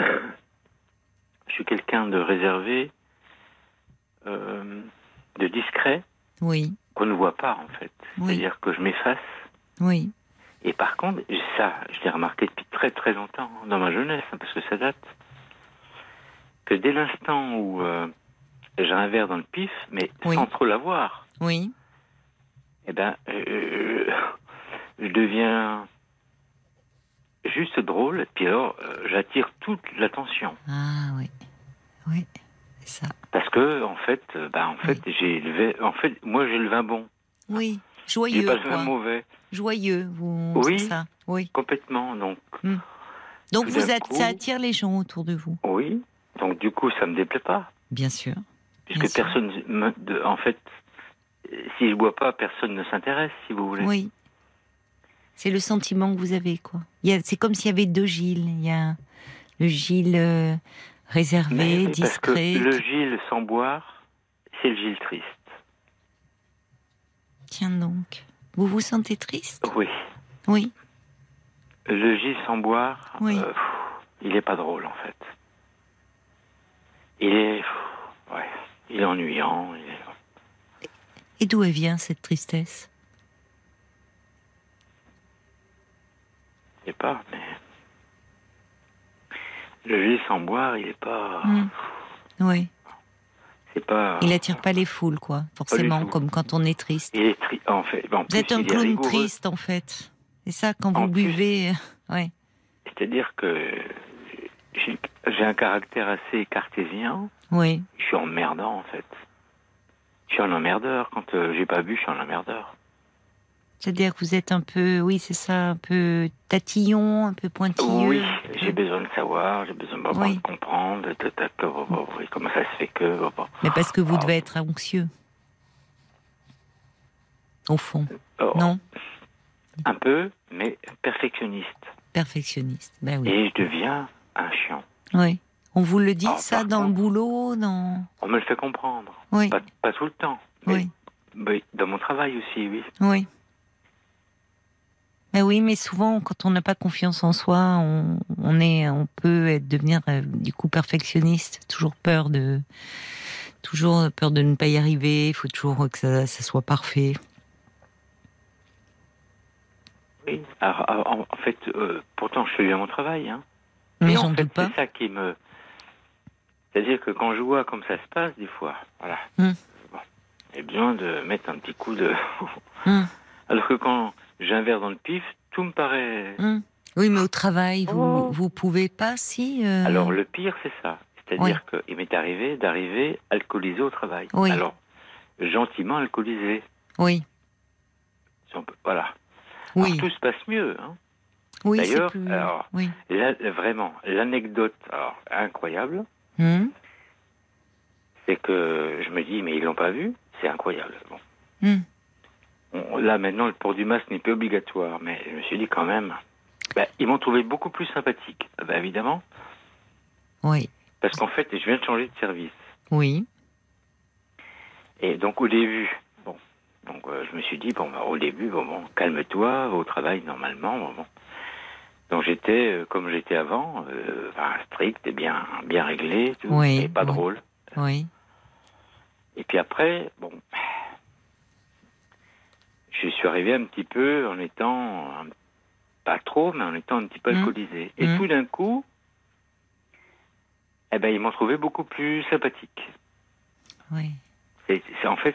Je suis quelqu'un de réservé, de discret. Oui qu'on ne voit pas en fait. C'est-à-dire que je m'efface. Oui. Et par contre, ça, je l'ai remarqué depuis très très longtemps, hein, dans ma jeunesse, hein, parce que ça date, que dès l'instant où euh, j'ai un verre dans le pif, mais sans trop l'avoir, oui. eh ben, euh, je deviens juste drôle, et puis alors euh, j'attire toute l'attention. Ah oui, oui. Parce que en fait, euh, bah, en fait, j'ai élevé. En fait, moi, j'ai le vin bon. Oui, joyeux. J'ai pas le vin mauvais. Joyeux, vous. Oui. Ça. Oui. Complètement. Donc. Hmm. Donc vous êtes, ça attire les gens autour de vous. Oui. Donc du coup, ça me déplaît pas. Bien sûr. Puisque personne, en fait, si je bois pas, personne ne s'intéresse, si vous voulez. Oui. C'est le sentiment que vous avez, quoi. C'est comme s'il y avait deux Gilles. Il y a le Gilles euh, réservé, discret. Parce que le Gilles sans boire, c'est le Gilles triste. Tiens donc. Vous vous sentez triste? Oui. Oui. Le Gilles sans boire, euh, il n'est pas drôle en fait. Il est, ouais, il est ennuyant. Il est... Et d'où elle vient cette tristesse? Je sais pas, mais le lait sans boire, il est pas. Hmm. Oui. C'est pas. Il attire pas les foules, quoi. Forcément, comme quand on est triste. Il est en fait. vous êtes un clown triste, en fait. C'est ça, quand vous buvez. ouais. C'est-à-dire que j'ai un caractère assez cartésien. Oui. Je suis emmerdant, en fait. Je suis un emmerdeur. Quand euh, j'ai pas bu, je suis un emmerdeur. C'est-à-dire que vous êtes un peu, oui, c'est ça, un peu tatillon, un peu pointilleux. Oui, j'ai besoin de savoir, j'ai besoin de comprendre, comment ça se fait que. Mais parce que vous ah. devez être anxieux. Au fond. Oh. Non? Un peu, mais perfectionniste. Perfectionniste, ben oui. Et je deviens un chiant. Oui. On vous le dit, ah, ça, dans le boulot dans... On me le fait comprendre. Oui. Pas, tout le temps. oui. Dans mon travail aussi, oui. Oui. Mais oui, mais souvent, quand on n'a pas confiance en soi, on, est, on peut être, devenir euh, du coup perfectionniste. Toujours peur de, toujours peur de ne pas y arriver. Il faut toujours que ça, soit parfait. Oui. Alors, en, fait, euh, pourtant, je fais bien mon travail. Hein. Mais j'en doute pas. C'est ça qui me. C'est-à-dire que quand je vois comme ça se passe, des fois, voilà, hmm. j'ai besoin de mettre un petit coup de. Hmm. Alors que quand j'ai un verre dans le pif, tout me paraît. Hmm. Oui, mais au travail, vous oh. vous pouvez pas si. Euh, Alors le pire, c'est ça. C'est-à-dire qu'il m'est arrivé d'arriver alcoolisé au travail. Oui. Alors gentiment alcoolisé. Oui. Voilà. Oui. Alors, tout se passe mieux. Hein. Oui, D'ailleurs, plus... alors oui. vraiment, l'anecdote incroyable, hmm. c'est que je me dis mais ils l'ont pas vu, c'est incroyable. Bon. Là maintenant le port du masque n'est plus obligatoire, mais je me suis dit quand même, bah, ils m'ont trouvé beaucoup plus sympathique, bah, évidemment. Oui. Parce qu'en fait, je viens de changer de service. Oui. Et donc au début, bon, donc euh, je me suis dit bon, bah, au début, bon, bon calme-toi, au travail normalement, bon. Donc j'étais euh, comme j'étais avant, euh, strict et bien, bien réglé, tout, oui, pas drôle. Oui. Et puis après, bon, je suis arrivé un petit peu en étant, pas trop, mais en étant un petit peu mmh. alcoolisé. Et mmh. tout d'un coup, eh ben, ils m'ont trouvé beaucoup plus sympathique. Oui. C'est, en fait,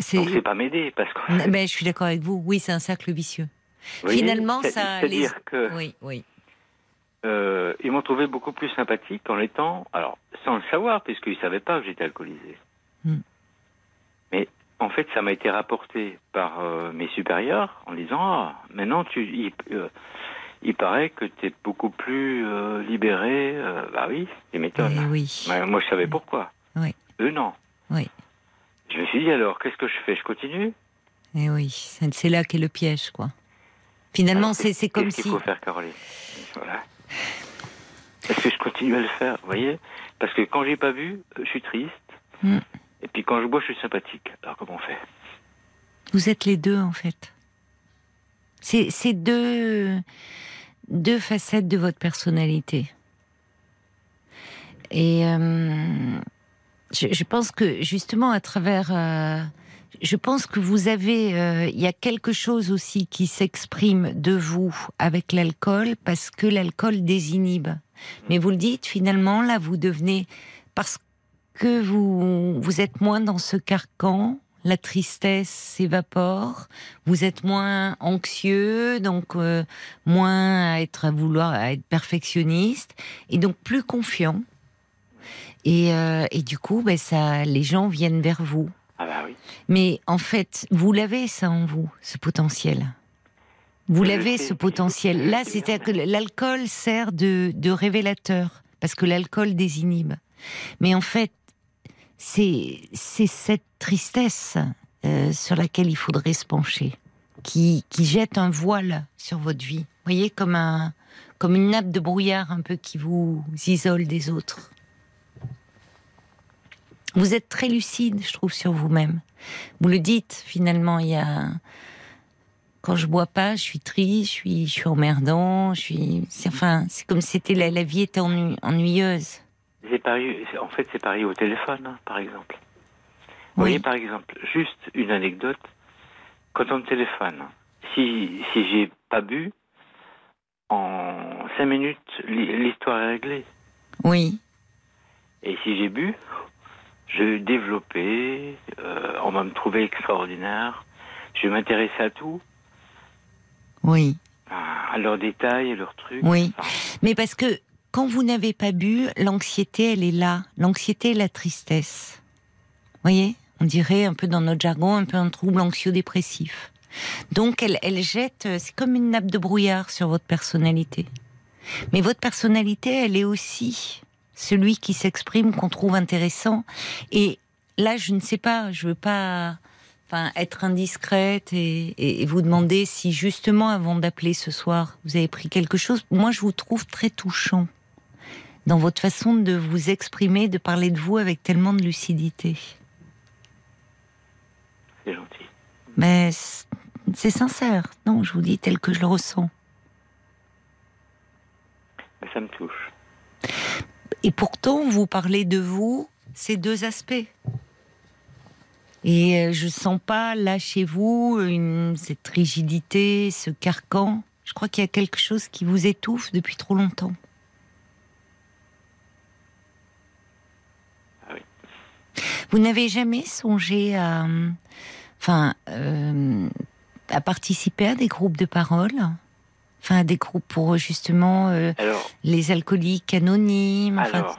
c'est, euh, pas m'aider parce que. Ben, je suis d'accord avec vous. Oui, c'est un cercle vicieux. Finalement, ça. C'est-à-dire que. Oui, oui. Euh, ils m'ont trouvé beaucoup plus sympathique en étant, alors sans le savoir, puisqu'ils ne savaient pas que j'étais alcoolisé. Mmh. Mais en fait, ça m'a été rapporté par euh, mes supérieurs en disant ah, maintenant tu, il, euh, il paraît que tu es beaucoup plus euh, libéré. bah oui, c'est m'étonne. Eh oui. moi, je savais pourquoi. Oui. Eux, non. Oui. Je me suis dit alors, qu'est-ce que je fais? Je continue? Et eh oui, c'est là qu'est le piège, quoi. Finalement, c'est comme si. Qu'est-ce qu'il faut faire, Caroline Voilà. Est-ce que je continue à le faire Vous voyez? Parce que quand j'ai pas vu, je suis triste. Mm. Et puis quand je bois, je suis sympathique. Alors comment on fait? Vous êtes les deux en fait. C'est deux, deux facettes de votre personnalité. Et euh, je, pense que justement à travers... Euh, je pense que vous avez, euh, il y a quelque chose aussi qui s'exprime de vous avec l'alcool parce que l'alcool désinhibe. Mais vous le dites finalement, là, vous devenez parce que vous, vous êtes moins dans ce carcan, la tristesse s'évapore, vous êtes moins anxieux, donc euh, moins à être à vouloir à être perfectionniste, et donc plus confiant. Et, euh, et du coup, ben ça, les gens viennent vers vous. Ah bah oui. Mais en fait, vous l'avez ça en vous, ce potentiel. Vous l'avez ce potentiel. Là, c'est-à-dire que l'alcool sert de, de révélateur, parce que l'alcool désinhibe. Mais en fait, c'est cette tristesse euh, sur laquelle il faudrait se pencher, qui, jette un voile sur votre vie. Vous voyez, comme, un, comme une nappe de brouillard un peu qui vous isole des autres. Vous êtes très lucide, je trouve, sur vous-même. Vous le dites, finalement, il y a. Quand je bois pas, je suis triste, je suis, emmerdant, je suis. Enfin, c'est comme si la, la vie était ennuyeuse en fait, c'est pareil au téléphone, hein, par exemple. Vous voyez, par exemple, juste une anecdote. Quand on me téléphone, si, si j'ai pas bu, en cinq minutes, l'histoire est réglée. Oui. Et si j'ai bu, je vais développer, euh, on va me trouver extraordinaire, je vais m'intéresser à tout. Oui. À leurs détails, à leurs trucs. Oui. Mais parce que quand vous n'avez pas bu, l'anxiété, elle est là. L'anxiété et la tristesse. Voyez? On dirait un peu dans notre jargon, un peu un trouble anxio-dépressif. Donc elle, elle jette, euh, c'est comme une nappe de brouillard sur votre personnalité. Mais votre personnalité, elle est aussi celui qui s'exprime, qu'on trouve intéressant. Et là, je ne sais pas, je veux pas enfin, être indiscrète et, vous demander si justement, avant d'appeler ce soir, vous avez pris quelque chose. Moi, je vous trouve très touchant dans votre façon de vous exprimer, de parler de vous avec tellement de lucidité. C'est gentil. Mais c'est sincère. Non, je vous dis tel que je le ressens. Ça me touche. Et pourtant, vous parlez de vous, ces deux aspects. Et euh, je sens pas là chez vous une, cette rigidité, ce carcan. Je crois qu'il y a quelque chose qui vous étouffe depuis trop longtemps. Ah oui. Vous n'avez jamais songé à, enfin, euh, à participer à des groupes de parole? Enfin, des groupes pour justement euh, les alcooliques anonymes. Alors,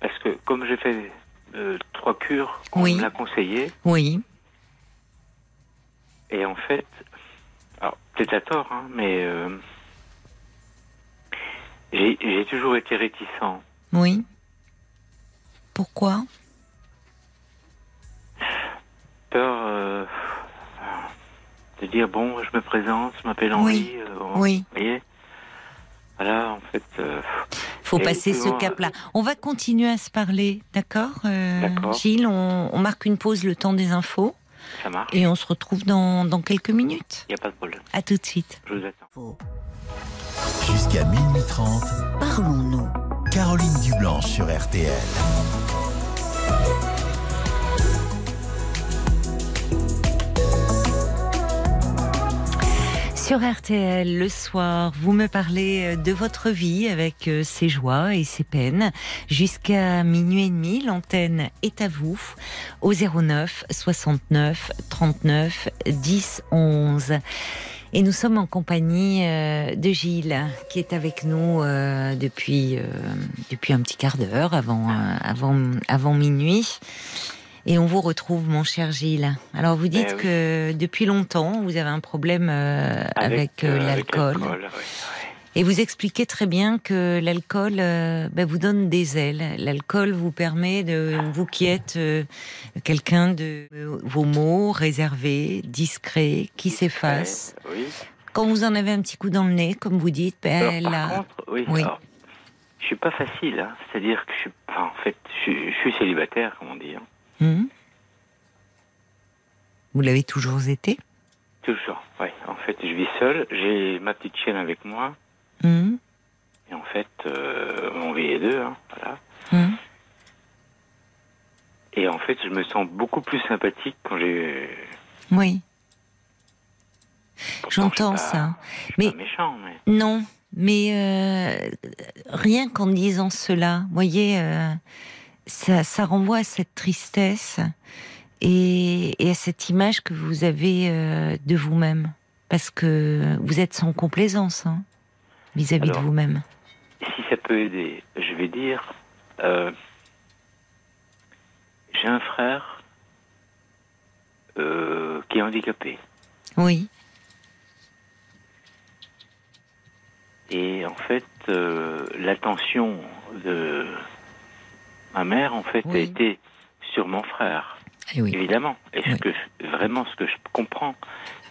parce que comme j'ai fait euh, trois cures, on me l'a conseillé. Oui. Et en fait, alors peut-être à tort, hein, mais euh, j'ai toujours été réticent. Oui. Pourquoi? Peur de dire bon, je me présente, je m'appelle Henri. Oui. Euh, oui. Vous voyez Voilà, en fait. Euh, faut passer ce cap-là. On va continuer à se parler, d'accord euh, Gilles, on, marque une pause le temps des infos. Ça marche. Et on se retrouve dans, dans quelques minutes. Il n'y a pas de problème. À tout de suite. Je vous attends. Jusqu'à minuit 30. Parlons-nous. Caroline Dublanche sur RTL. Sur RTL, le soir, vous me parlez euh, de votre vie avec euh, ses joies et ses peines. Jusqu'à minuit et demi, l'antenne est à vous au 09 69 39 10 11. Et nous sommes en compagnie euh, de Gilles, qui est avec nous depuis depuis un petit quart d'heure avant avant avant minuit. Et on vous retrouve, mon cher Gilles. Alors, vous dites eh que depuis longtemps, vous avez un problème euh, avec, euh, euh, l'alcool. Et vous expliquez très bien que l'alcool ben, vous donne des ailes. L'alcool vous permet de, vous qui êtes quelqu'un de vos mots réservés, discrets, qui s'efface. Oui. Quand vous en avez un petit coup dans le nez, comme vous dites, ben, là. oui. oui. je suis pas facile. Hein. C'est-à-dire que je suis, en fait, je, suis célibataire, comme on dit. Hein. Hmm. Vous l'avez toujours été? Toujours, oui. En fait, je vis seul. J'ai ma petite chienne avec moi. Hmm. Et en fait, euh, on vit les deux, hein, voilà. Hmm. Et en fait, je me sens beaucoup plus sympathique quand j'ai. Oui. J'entends ça. mais... Pas méchant, mais. Non, mais euh, rien qu'en disant cela, vous voyez, euh, ça, renvoie à cette tristesse et, à cette image que vous avez euh, de vous-même. Parce que vous êtes sans complaisance hein, vis-à-vis de vous-même. Si ça peut aider, je vais dire, euh, j'ai un frère euh, qui est handicapé. Oui. Et en fait, l'attention de Ma mère, en fait, a été sur mon frère. Eh Évidemment. Et ce que vraiment ce que je comprends.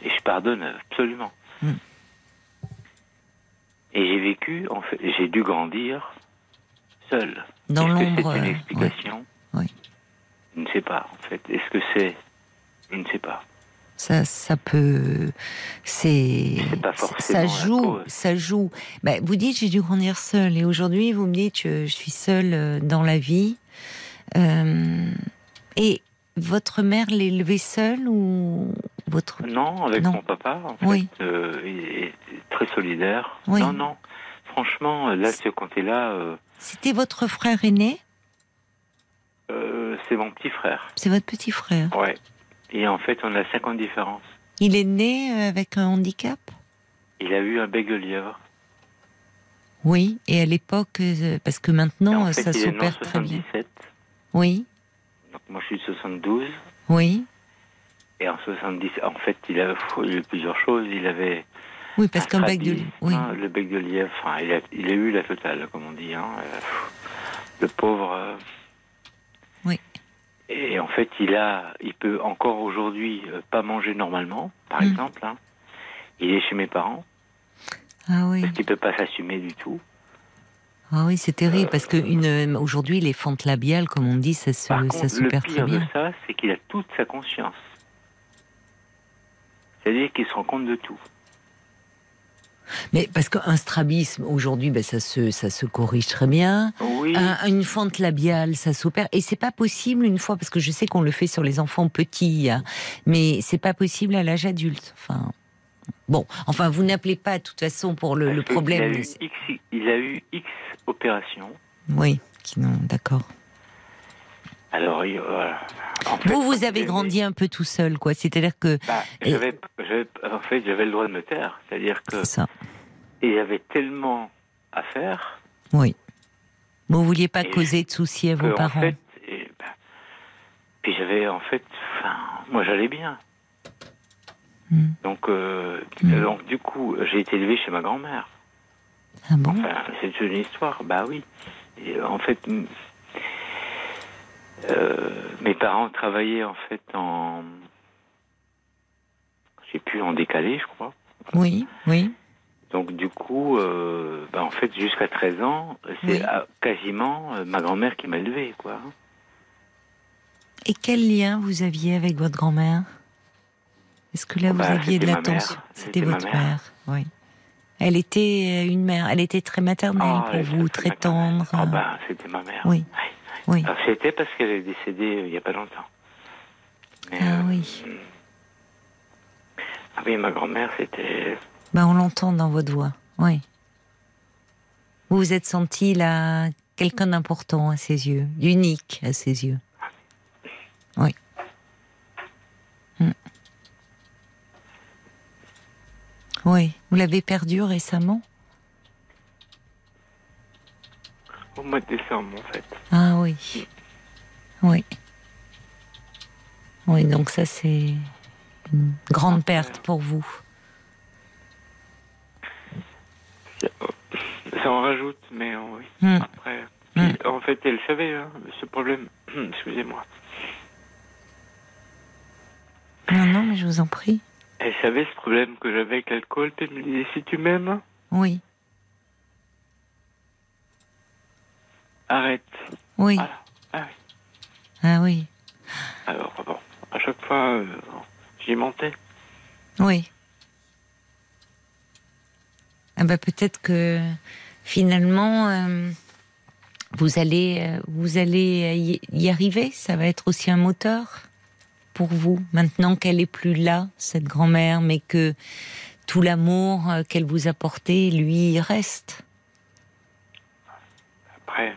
Et je pardonne absolument. Hmm. Et j'ai vécu, en fait, j'ai dû grandir seul. Dans l'ombre. C'est une explication. Oui. Je ne sais pas, en fait. Est-ce que c'est. Je ne sais pas. Ça, ça peut, c'est, ça joue, ça joue. Bah, vous dites j'ai dû grandir seul et aujourd'hui vous me dites je, suis seule euh, dans la vie. Euh, Et votre mère l'élevait seule ou votre Non, avec mon papa. En fait, oui. Euh, très solidaire. Non, non. Franchement, là, ce côté-là. Euh, C'était votre frère aîné euh, C'est mon petit frère. C'est votre petit frère. Ouais. Et en fait, on a 5 ans de différence. Il est né avec un handicap? Il a eu un bec de lièvre. Oui, et à l'époque, euh, parce que maintenant, en fait, ça s'opère très bien. Oui. Donc moi, je suis de 72. Oui. Et en 70, en fait, il a eu plusieurs choses. Il avait. Oui, parce qu'un bec de oui. Hein, le bec de lièvre, enfin, il a, il a, eu la totale, comme on dit. Hein. Le pauvre. Euh. Oui. Et en fait, il a, il peut encore aujourd'hui euh, pas manger normalement, par mm. exemple. Hein. Il est chez mes parents. Ah oui. Parce qu'il peut pas s'assumer du tout. Ah oui, c'est terrible parce que une, aujourd'hui les fentes labiales, comme on dit, ça se, ça se perd très bien. Le pire de ça, c'est qu'il a toute sa conscience. C'est-à-dire qu'il se rend compte de tout. Mais parce qu'un strabisme, aujourd'hui, ben, ça, se, ça se corrige très bien. Oui. une fente labiale, ça s'opère. Et c'est pas possible une fois, parce que je sais qu'on le fait sur les enfants petits, hein, mais c'est pas possible à l'âge adulte. Enfin. Bon, enfin, vous n'appelez pas de toute façon pour le, problème. Il a, eu X, il a eu X opérations. Oui, qui d'accord. Alors, voilà. vous, vous avez grandi un peu tout seul, quoi. C'est-à-dire que. Bah, en fait, j'avais le droit de me taire. C'est-à-dire que. Ça. Et il y avait tellement à faire. Oui. Vous vouliez pas causer de soucis à vos parents. En fait, bah, puis j'avais, en fait, enfin, moi j'allais bien. Hmm. Donc, euh, hmm. donc, du coup, j'ai été élevé chez ma grand-mère. Ah bon? C'est une histoire, bah oui. Et, en fait, euh, mes parents travaillaient en fait en. J'ai pu en décaler, je crois. Oui, oui. Donc du coup, euh, bah, en fait, jusqu'à 13 ans, c'est quasiment euh, ma grand-mère qui m'a élevé, quoi. Et quel lien vous aviez avec votre grand-mère? Est-ce que là, vous bah, aviez de l'attention? C'était votre mère. mère. oui. Elle était une mère, elle était très maternelle ah, pour vous, très tendre. Ah ben, c'était ma mère. Oui. Oui. C'était parce qu'elle est décédée euh, il n'y a pas longtemps. ah euh, oui. Ah oui, ma grand-mère, c'était. Ben, on l'entend dans votre voix, oui. Vous vous êtes senti là quelqu'un d'important à ses yeux, unique à ses yeux. Oui. Hmm. Oui. Vous l'avez perdu récemment? Au mois de décembre, en fait. Ah oui. Oui. Oui, donc ça, c'est une grande perte pour vous. Ça en rajoute, mais oui. Hmm. Après, hmm. en fait, elle savait hein, ce problème. Excusez-moi. Non, non, mais je vous en prie. Elle savait ce problème que j'avais avec l'alcool, elle me disait si tu m'aimes. Oui. Arrête. Oui. Ah oui. Ah oui. Alors, bon, à chaque fois, euh, j'y mentais. Oui. Ah bah peut-être que finalement, euh, vous allez, euh, vous allez y arriver. Ça va être aussi un moteur pour vous. Maintenant qu'elle est plus là, cette grand-mère, mais que tout l'amour qu'elle vous apportait, lui, reste. Après,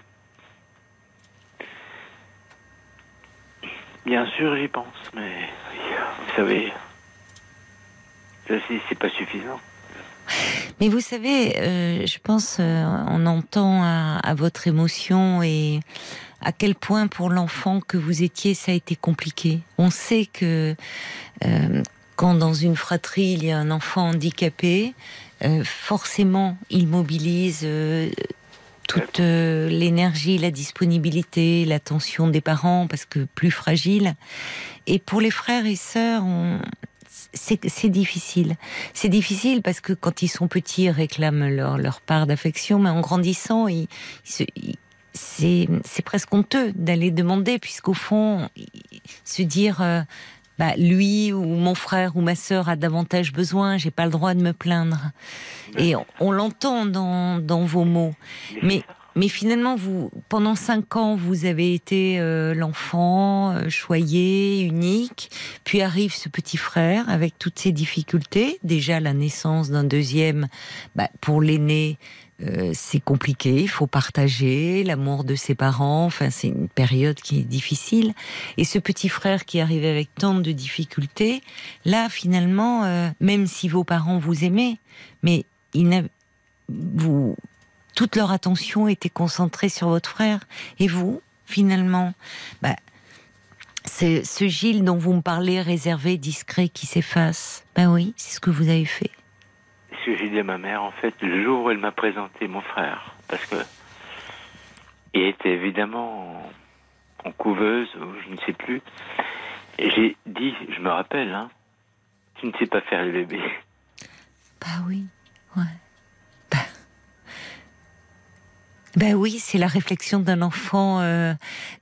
Bien sûr, j'y pense, mais vous savez, c'est pas suffisant. Mais vous savez, euh, je pense, euh, on entend à, votre émotion et à quel point pour l'enfant que vous étiez, ça a été compliqué. On sait que euh, quand dans une fratrie il y a un enfant handicapé, forcément il mobilise toute euh, l'énergie, la disponibilité, l'attention des parents, parce que plus fragile. Et pour les frères et sœurs, c'est difficile. C'est difficile parce que quand ils sont petits, ils réclament leur, leur part d'affection, mais en grandissant, c'est presque honteux d'aller demander, puisqu'au fond, se dire euh, bah, lui ou mon frère ou ma sœur a davantage besoin, j'ai pas le droit de me plaindre. Et on, l'entend dans, dans, vos mots. Mais mais finalement, vous, pendant cinq ans, vous avez été euh, l'enfant euh, choyé, unique. Puis arrive ce petit frère avec toutes ses difficultés. Déjà, la naissance d'un deuxième, bah, pour l'aîné, euh, c'est compliqué. Il faut partager l'amour de ses parents. Enfin, c'est une période qui est difficile. Et ce petit frère qui arrive avec tant de difficultés, là, finalement, même si vos parents vous aimaient, mais il vous toute leur attention était concentrée sur votre frère. Et vous, finalement, bah, ce Gilles dont vous me parlez, réservé, discret, qui s'efface. Ben oui, c'est ce que vous avez fait. Que j'ai dit à ma mère, en fait, le jour où elle m'a présenté mon frère, parce que il était évidemment en, couveuse, ou je ne sais plus, et j'ai dit, je me rappelle, hein, tu ne sais pas faire le bébé. Bah oui, ouais. Ben oui, c'est la réflexion d'un enfant euh,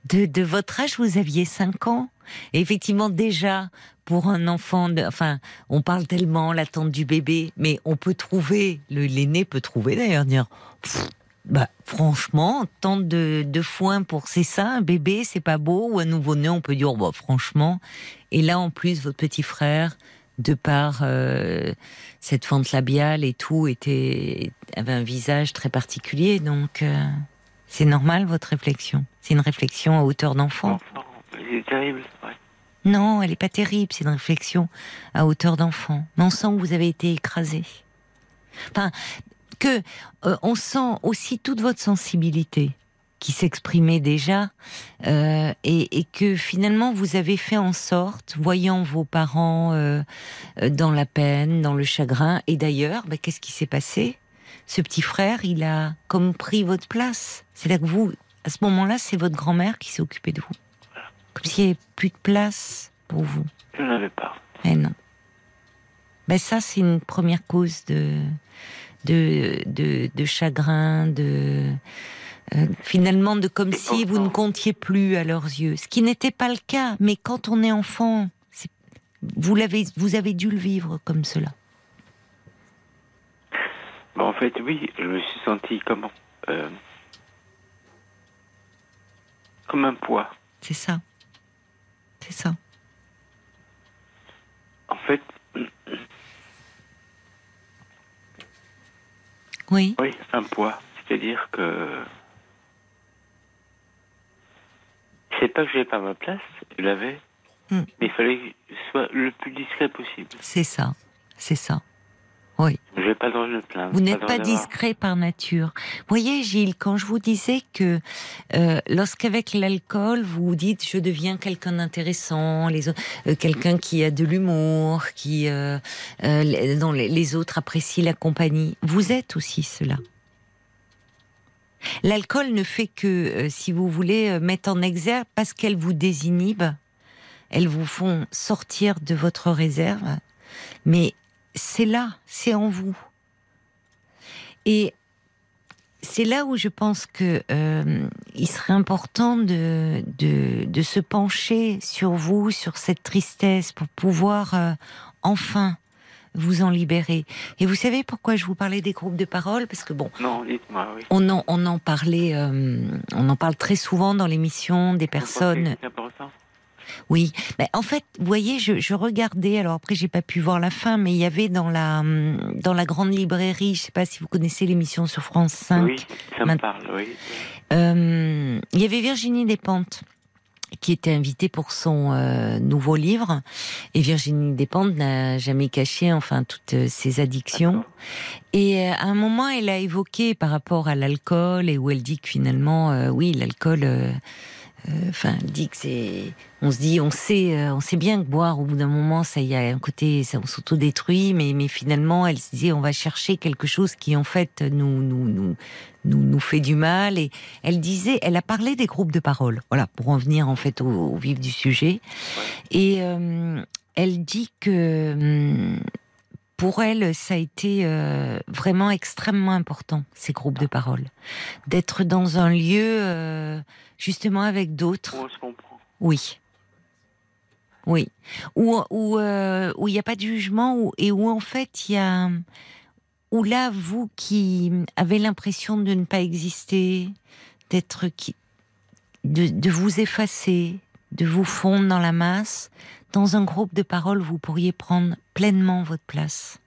de, de, votre âge. Vous aviez 5 ans. Effectivement, déjà, pour un enfant, enfin, on parle tellement l'attente du bébé, mais on peut trouver, l'aîné peut trouver d'ailleurs, dire, bah, franchement, tant de, foin pour c'est ça, un bébé, c'est pas beau, ou un nouveau-né, on peut dire, bah, franchement. Et là, en plus, votre petit frère, de par euh, cette fente labiale et tout, avait un visage très particulier. Donc, euh, c'est normal votre réflexion. C'est une réflexion à hauteur d'enfant. C'est terrible, Non, elle n'est pas terrible, c'est une réflexion à hauteur d'enfant. Mais on sent que vous avez été écrasé. Enfin, que euh, on sent aussi toute votre sensibilité qui s'exprimait déjà euh, et, que finalement vous avez fait en sorte, voyant vos parents euh, dans la peine, dans le chagrin, et d'ailleurs, bah, qu'est-ce qui s'est passé? Ce petit frère, il a comme pris votre place. C'est là que vous, à ce moment-là, c'est votre grand-mère qui s'est occupée de vous. Comme s'il n'y avait plus de place pour vous. Je n'avais pas. Eh non. Ben ça, c'est une première cause de, de, de, de chagrin, de euh, finalement de comme si vous ne comptiez plus à leurs yeux, ce qui n'était pas le cas. Mais quand on est enfant, vous l'avez, vous avez dû le vivre comme cela. en fait, oui, je me suis senti comment euh, Comme un poids. C'est ça. C'est ça. En fait. Oui. Oui, un poids. C'est-à-dire que C'est pas que j'avais pas ma place, je l'avais, hmm. mais il fallait que je sois le plus discret possible. C'est ça, c'est ça. Oui. Je pas le. Vous n'êtes pas, discret par nature. Vous voyez, Gilles, quand je vous disais que euh, lorsqu'avec l'alcool, vous dites je deviens quelqu'un d'intéressant, les euh, quelqu'un qui a de l'humour, qui euh, dont les autres apprécient la compagnie, vous êtes aussi cela. L'alcool ne fait que, si vous voulez, mettre en exergue parce qu'elle vous désinhibe, elles vous font sortir de votre réserve, mais c'est là, c'est en vous. Et c'est là où je pense que euh, il serait important de, de, se pencher sur vous, sur cette tristesse, pour pouvoir enfin vous en libérer. Et vous savez pourquoi je vous parlais des groupes de parole? Parce que bon, non, dites-moi, oui. on en on en parlait, euh, on en parle très souvent dans l'émission des personnes. Oui, mais en fait, vous voyez, je, je regardais. Alors après, j'ai pas pu voir la fin, mais il y avait dans la dans la grande librairie, je sais pas si vous connaissez l'émission sur France 5. Oui, ça me parle. Oui. Euh, il y avait Virginie Despentes qui était invitée pour son euh, nouveau livre. Et Virginie Despentes n'a jamais caché, enfin, toutes euh, ses addictions. Et euh, à un moment, elle a évoqué par rapport à l'alcool et où elle dit que finalement, oui, l'alcool, enfin, dit que c'est, on se dit, on sait, on sait bien que boire au bout d'un moment, ça y a un côté, ça on s'autodétruit, mais mais finalement, elle se disait, on va chercher quelque chose qui en fait nous nous nous nous, nous fait du mal. Et elle disait, elle a parlé des groupes de parole. Voilà, pour en venir en fait au, vif du sujet. Et euh, elle dit que hum, pour elle, ça a été euh, vraiment extrêmement important, ces groupes de parole. D'être dans un lieu, euh, justement, avec d'autres. Oui. Oui. Où il où, n'y a pas de jugement et où, en fait, il y a ou là, vous qui avez l'impression de ne pas exister, d'être qui, de, de vous effacer, de vous fondre dans la masse, dans un groupe de paroles, vous pourriez prendre pleinement votre place.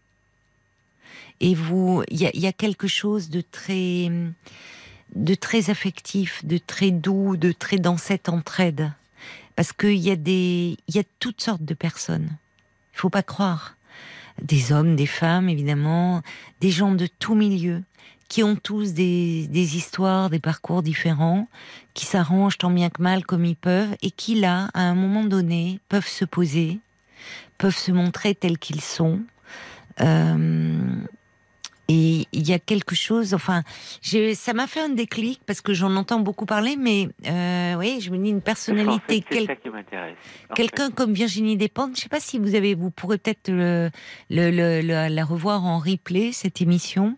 Et vous, il y, y a, quelque chose de très, de très affectif, de très doux, de très dans cette entraide, parce qu'il y a des, y a toutes sortes de personnes. Il faut pas croire des hommes, des femmes, évidemment, des gens de tout milieu, qui ont tous des, des histoires, des parcours différents, qui s'arrangent tant bien que mal comme ils peuvent, et qui là, à un moment donné, peuvent se poser, peuvent se montrer tels qu'ils sont. Euh, et il y a quelque chose, enfin, ça m'a fait un déclic parce que j'en entends beaucoup parler, mais euh, oui, je me dis une personnalité, quel, quelqu'un comme Virginie Despentes. Je ne sais pas si vous avez, vous pourrez peut-être le, le, le, la revoir en replay cette émission.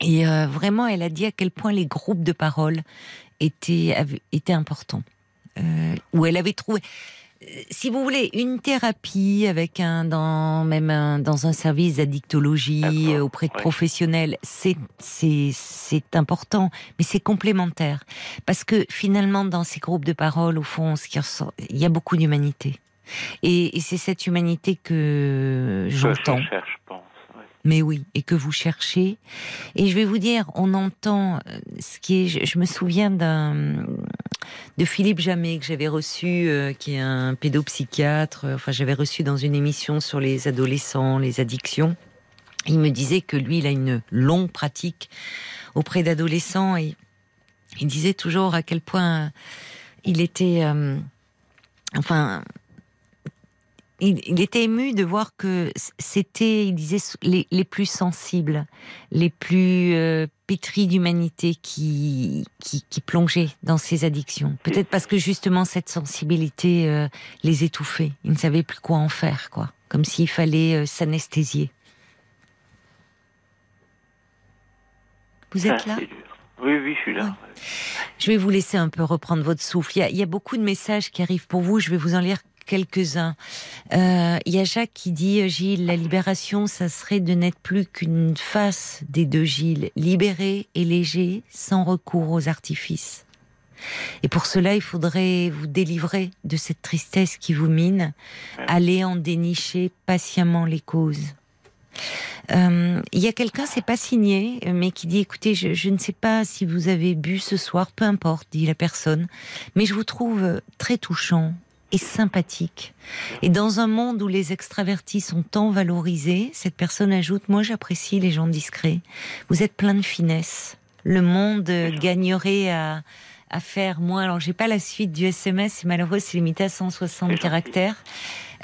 Et euh, vraiment, elle a dit à quel point les groupes de parole étaient étaient importants. Euh, où elle avait trouvé si vous voulez, une thérapie avec un dans même un, dans un service d'addictologie auprès de professionnels, c'est c'est c'est important, mais c'est complémentaire parce que finalement dans ces groupes de parole, au fond, ce qui ressort, il y a beaucoup d'humanité et, et c'est cette humanité que j'entends mais oui, et que vous cherchez. Et je vais vous dire, on entend euh, ce qui est. Je, me souviens d'un de Philippe Jamet que j'avais reçu, euh, qui est un pédopsychiatre. Enfin, j'avais reçu dans une émission sur les adolescents, les addictions. Il me disait que lui, il a une longue pratique auprès d'adolescents et il disait toujours à quel point il était, euh, enfin, il, était ému de voir que c'était, il disait, les, les, plus sensibles, les plus euh, pétris d'humanité qui, qui, qui, plongeaient dans ces addictions. Peut-être parce que justement cette sensibilité euh, les étouffait. Ils ne savaient plus quoi en faire, quoi. Comme s'il fallait euh, s'anesthésier. Vous êtes là? Oui, oui, je suis là. Je vais vous laisser un peu reprendre votre souffle. Il y, a, il y, a, beaucoup de messages qui arrivent pour vous. Je vais vous en lire quelques-uns. Euh, il y a Jacques qui dit, Gilles, la libération, ça serait de n'être plus qu'une face des deux Gilles, libéré et léger, sans recours aux artifices. Et pour cela, il faudrait vous délivrer de cette tristesse qui vous mine, aller en dénicher patiemment les causes. Euh, il y a quelqu'un, c'est pas signé, mais qui dit écoutez, je, je, ne sais pas si vous avez bu ce soir, peu importe, dit la personne, mais je vous trouve très touchant, et sympathique. Et dans un monde où les extravertis sont tant valorisés, cette personne ajoute, moi j'apprécie les gens discrets. Vous êtes plein de finesse. Le monde gagnerait à, à faire moins. Alors j'ai pas la suite du SMS, c'est malheureux, c'est limité à 160 caractères.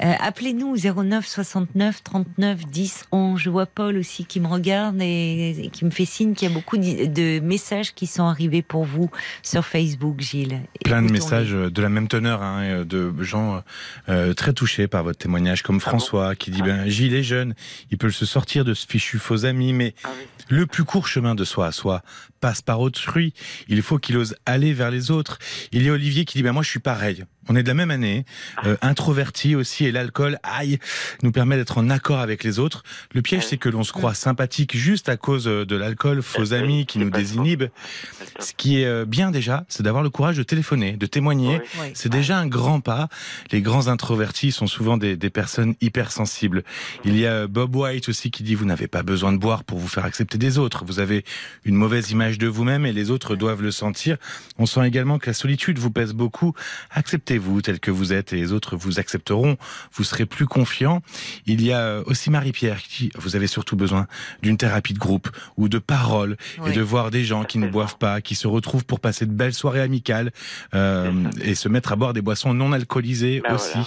Euh, appelez-nous 09 69 39 10 11. Je vois Paul aussi qui me regarde et, qui me fait signe qu'il y a beaucoup de messages qui sont arrivés pour vous sur Facebook, Gilles. Plein de messages de la même teneur, hein, de gens euh, très touchés par votre témoignage, comme ah François qui dit ah ben Gilles est jeune, il peut se sortir de ce fichu faux ami, mais ah le plus court chemin de soi à soi passe par autrui. Il faut qu'il ose aller vers les autres. Il y a Olivier qui dit ben moi je suis pareil. On est de la même année, euh, introverti aussi, et l'alcool, aïe, nous permet d'être en accord avec les autres. Le piège, c'est que l'on se croit sympathique juste à cause euh, de l'alcool, faux amis qui nous désinhibent. Ce qui est euh, bien déjà, c'est d'avoir le courage de téléphoner, de témoigner. C'est déjà un grand pas. Les grands introvertis sont souvent des, des personnes hypersensibles. Il y a Bob White aussi qui dit vous n'avez pas besoin de boire pour vous faire accepter des autres. Vous avez une mauvaise image de vous-même et les autres doivent le sentir. On sent également que la solitude vous pèse beaucoup. Acceptez vous tel que vous êtes et les autres vous accepteront, vous serez plus confiant. Il y a aussi Marie-Pierre qui vous avez surtout besoin d'une thérapie de groupe ou de paroles et de voir des gens qui ne boivent pas, qui se retrouvent pour passer de belles soirées amicales euh, et se mettre à boire des boissons non alcoolisées ben aussi.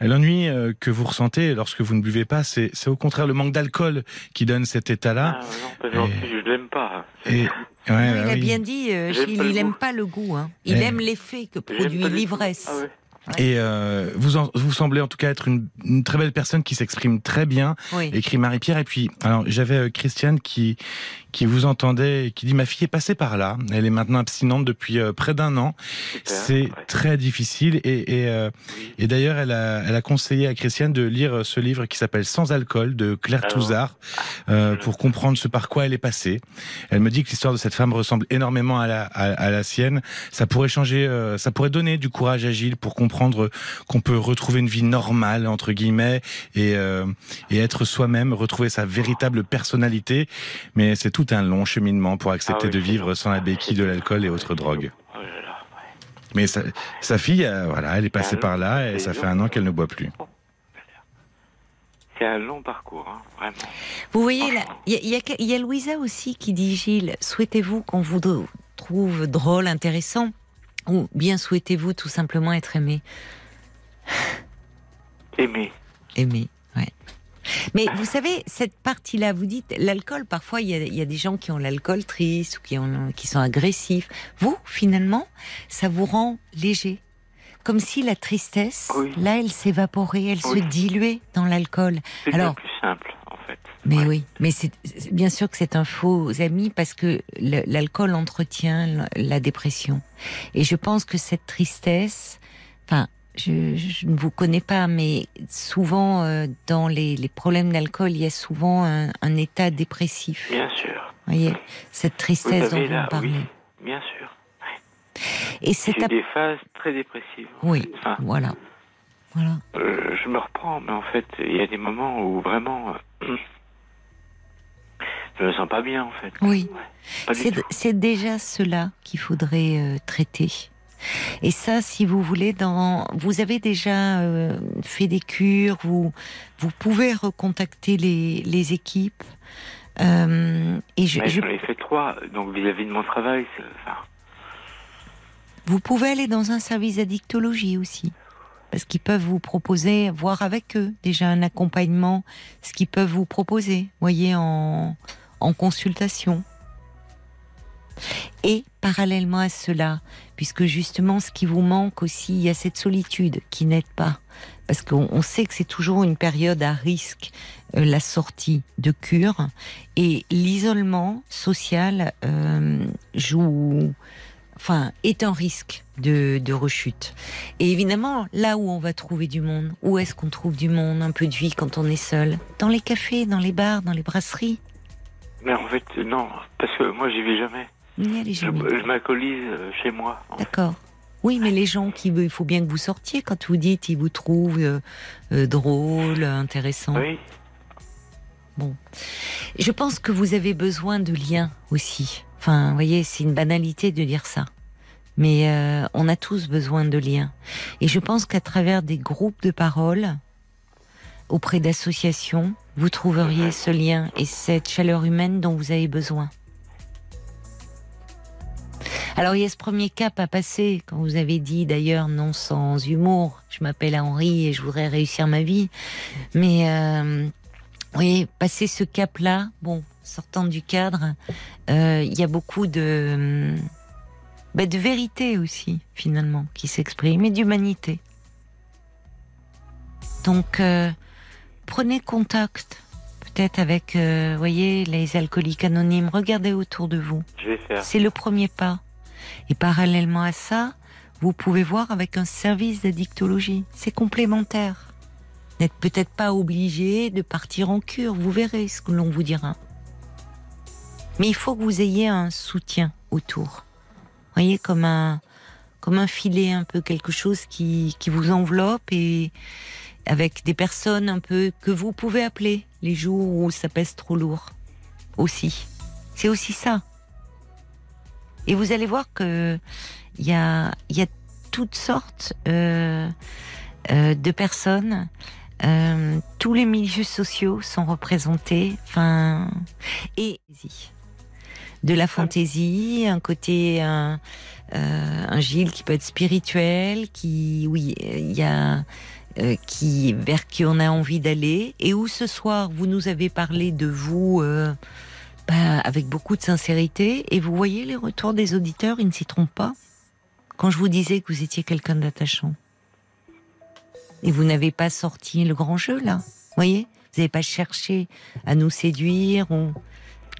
L'ennui euh, que vous ressentez lorsque vous ne buvez pas, c'est au contraire le manque d'alcool qui donne cet état-là. Ah, non, je l'aime pas. Et, il a bien dit, euh, il n'aime pas le goût. Hein. Il aime l'effet que produit l'ivresse. Ah Et euh, vous, en, vous semblez en tout cas être une, une très belle personne qui s'exprime très bien, Oui. écrit Marie-Pierre. Et puis, alors j'avais euh, Christiane qui qui vous entendait et qui dit ma fille est passée par là. Elle est maintenant abstinente depuis euh, près d'un an. C'est ouais. très difficile et et, euh, Oui. et d'ailleurs elle a elle a conseillé à Christiane de lire euh, ce livre qui s'appelle Sans alcool de Claire Alors, Touzard euh, pour comprendre ce par quoi elle est passée. Elle me dit que l'histoire de cette femme ressemble énormément à la à, à la sienne. Ça pourrait changer, euh, ça pourrait donner du courage à Gilles pour comprendre qu'on peut retrouver une vie normale entre guillemets et euh, et être soi-même, retrouver sa véritable personnalité. Mais c'est tout un long cheminement pour accepter Ah oui, de vivre sans la béquille de l'alcool et autres drogues. Oh là là, ouais. Mais sa, sa fille, euh, voilà, elle est passée Ah, par là et ça fait un an qu'elle ne boit plus. C'est un long parcours, hein, vraiment. Vous voyez, il y, y y a Louisa aussi qui dit Gilles, souhaitez-vous qu'on vous trouve drôle, intéressant? Ou bien souhaitez-vous tout simplement être aimé Aimer. Aimé, ouais. Mais vous savez, cette partie-là, vous dites, l'alcool, parfois, il y a, il y a des gens qui ont l'alcool triste ou qui, ont, qui sont agressifs. Vous, finalement, ça vous rend léger. Comme si la tristesse, Oui. là, elle s'évaporait, elle se diluait dans l'alcool. C'est bien plus simple. Mais oui, mais c'est bien sûr que c'est un faux ami parce que l'alcool entretient la- dépression. Et je pense que cette tristesse, enfin, je, je ne vous connais pas, mais souvent euh, dans les, les problèmes d'alcool, il y a souvent un, un état dépressif. Bien sûr. Vous voyez, cette Vous tristesse dont avez vous là, me parlez. oui, bien sûr. Et c'est à- des phases très dépressives. oui. Enfin, voilà, voilà. euh, je me reprends, mais en fait, il y a des moments où vraiment, euh, je me sens pas bien, en fait. Oui. C'est déjà cela qu'il faudrait euh, traiter. Et ça, si vous voulez, dans, vous avez déjà euh, fait des cures, vous, vous pouvez recontacter les, les équipes. Euh, et je, Mais je- ai fait trois, donc vis-à-vis de mon travail, enfin, vous pouvez aller dans un service d'addictologie aussi. Parce qu'ils peuvent vous proposer, voir avec eux déjà un accompagnement, ce qu'ils peuvent vous proposer, voyez, en, en consultation. Et parallèlement à cela, puisque justement ce qui vous manque aussi, il y a cette solitude qui n'aide pas. Parce qu'on on sait que c'est toujours une période à risque, euh, la sortie de cure. Et l'isolement social euh, joue, enfin, est un risque de rechute. Et évidemment, là où on va trouver du monde, où est-ce qu'on trouve du monde, un peu de vie quand on est seul? Dans les cafés, dans les bars, dans les brasseries? Mais en fait, non, parce que moi, j'y vais jamais. Allez Je, jamais. je m'alcoolise euh, chez moi. D'accord. Oui, mais les gens qui il faut bien que vous sortiez quand vous dites ils vous trouvent euh, euh, drôle, intéressant. Oui, Je pense que vous avez besoin de liens aussi. Enfin, vous voyez, c'est une banalité de dire ça. Mais euh, on a tous besoin de liens. Et je pense qu'à travers des groupes de parole, auprès d'associations, vous trouveriez ce lien et cette chaleur humaine dont vous avez besoin. Alors il y a ce premier cap à passer, quand vous avez dit d'ailleurs non sans humour, je m'appelle Henri et je voudrais réussir ma vie. Mais euh, oui, passer ce cap-là, bon, sortant du cadre, euh, il y a beaucoup de, bah, de vérité aussi, finalement, qui s'exprime, et d'humanité. Donc, euh, prenez contact, peut-être avec, euh, voyez, les alcooliques anonymes, regardez autour de vous. je vais faire. C'est le premier pas. Et parallèlement à ça, vous pouvez voir avec un service d'addictologie. C'est complémentaire. Vous n'êtes peut-être pas obligé de partir en cure, vous verrez ce que l'on vous dira. Mais il faut que vous ayez un soutien autour. Voyez, comme un, comme un filet, un peu quelque chose qui, qui vous enveloppe et avec des personnes un peu que vous pouvez appeler les jours où ça pèse trop lourd. Aussi. C'est aussi ça. Et vous allez voir que il y a, il y a toutes sortes euh, euh, de personnes. Euh, tous les milieux sociaux sont représentés. Enfin, et de la fantaisie, un côté un, un Gilles qui peut être spirituel, qui oui, il y a euh, qui vers qui on a envie d'aller et où ce soir vous nous avez parlé de vous. Euh, bah, avec beaucoup de sincérité. Et vous voyez les retours des auditeurs, ils ne s'y trompent pas. Quand je vous disais que vous étiez quelqu'un d'attachant. Et vous n'avez pas sorti le grand jeu, là. Voyez? Vous n'avez pas cherché à nous séduire ou...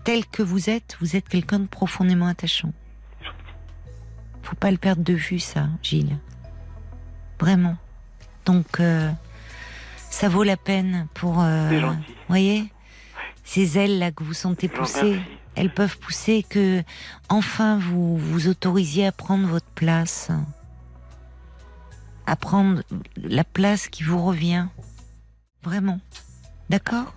Tel que vous êtes, vous êtes quelqu'un de profondément attachant. Faut pas le perdre de vue, ça, Gilles. Vraiment. Donc, euh, ça vaut la peine pour... Euh, voyez Ces ailes-là que vous sentez pousser, elles peuvent pousser que, enfin, vous vous autorisiez à prendre votre place à prendre la place qui vous revient. Vraiment. D'accord?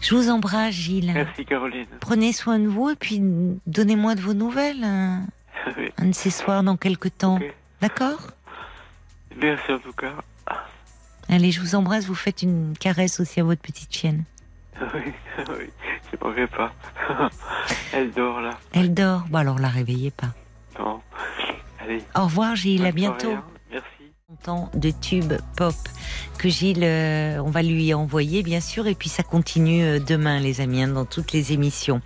Je vous embrasse, Gilles. Merci, Caroline. Prenez soin de vous et puis donnez-moi de vos nouvelles. Hein. Un de ces soirs dans quelques temps. D'accord? Merci en tout cas. Allez, je vous embrasse. Vous faites une caresse aussi à votre petite chienne. Oui, oui, je ne pas. Elle dort là. Elle dort. Bon, alors la réveillez pas. Non. Au revoir Gilles, à bientôt. Merci. De tube pop que Gilles, euh, on va lui envoyer bien sûr, et puis ça continue euh, demain les amis, hein, dans toutes les émissions.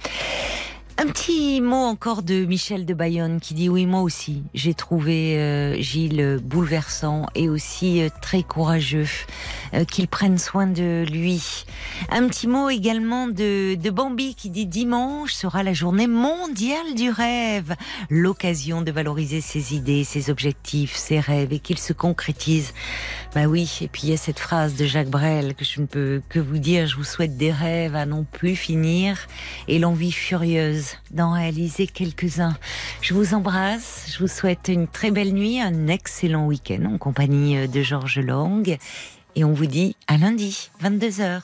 Un petit mot encore de Michel de Bayonne qui dit oui moi aussi j'ai trouvé euh, Gilles bouleversant et aussi euh, très courageux qu'il prenne soin de lui. Un petit mot également de, de Bambi qui dit dimanche sera la journée mondiale du rêve, l'occasion de valoriser ses idées, ses objectifs, ses rêves et qu'ils se concrétisent. Bah oui et puis il y a cette phrase de Jacques Brel que je ne peux que vous dire je vous souhaite des rêves à non plus finir et l'envie furieuse d'en réaliser quelques-uns. Je vous embrasse, je vous souhaite une très belle nuit, un excellent week-end en compagnie de Georges Lang et on vous dit à lundi, 22h.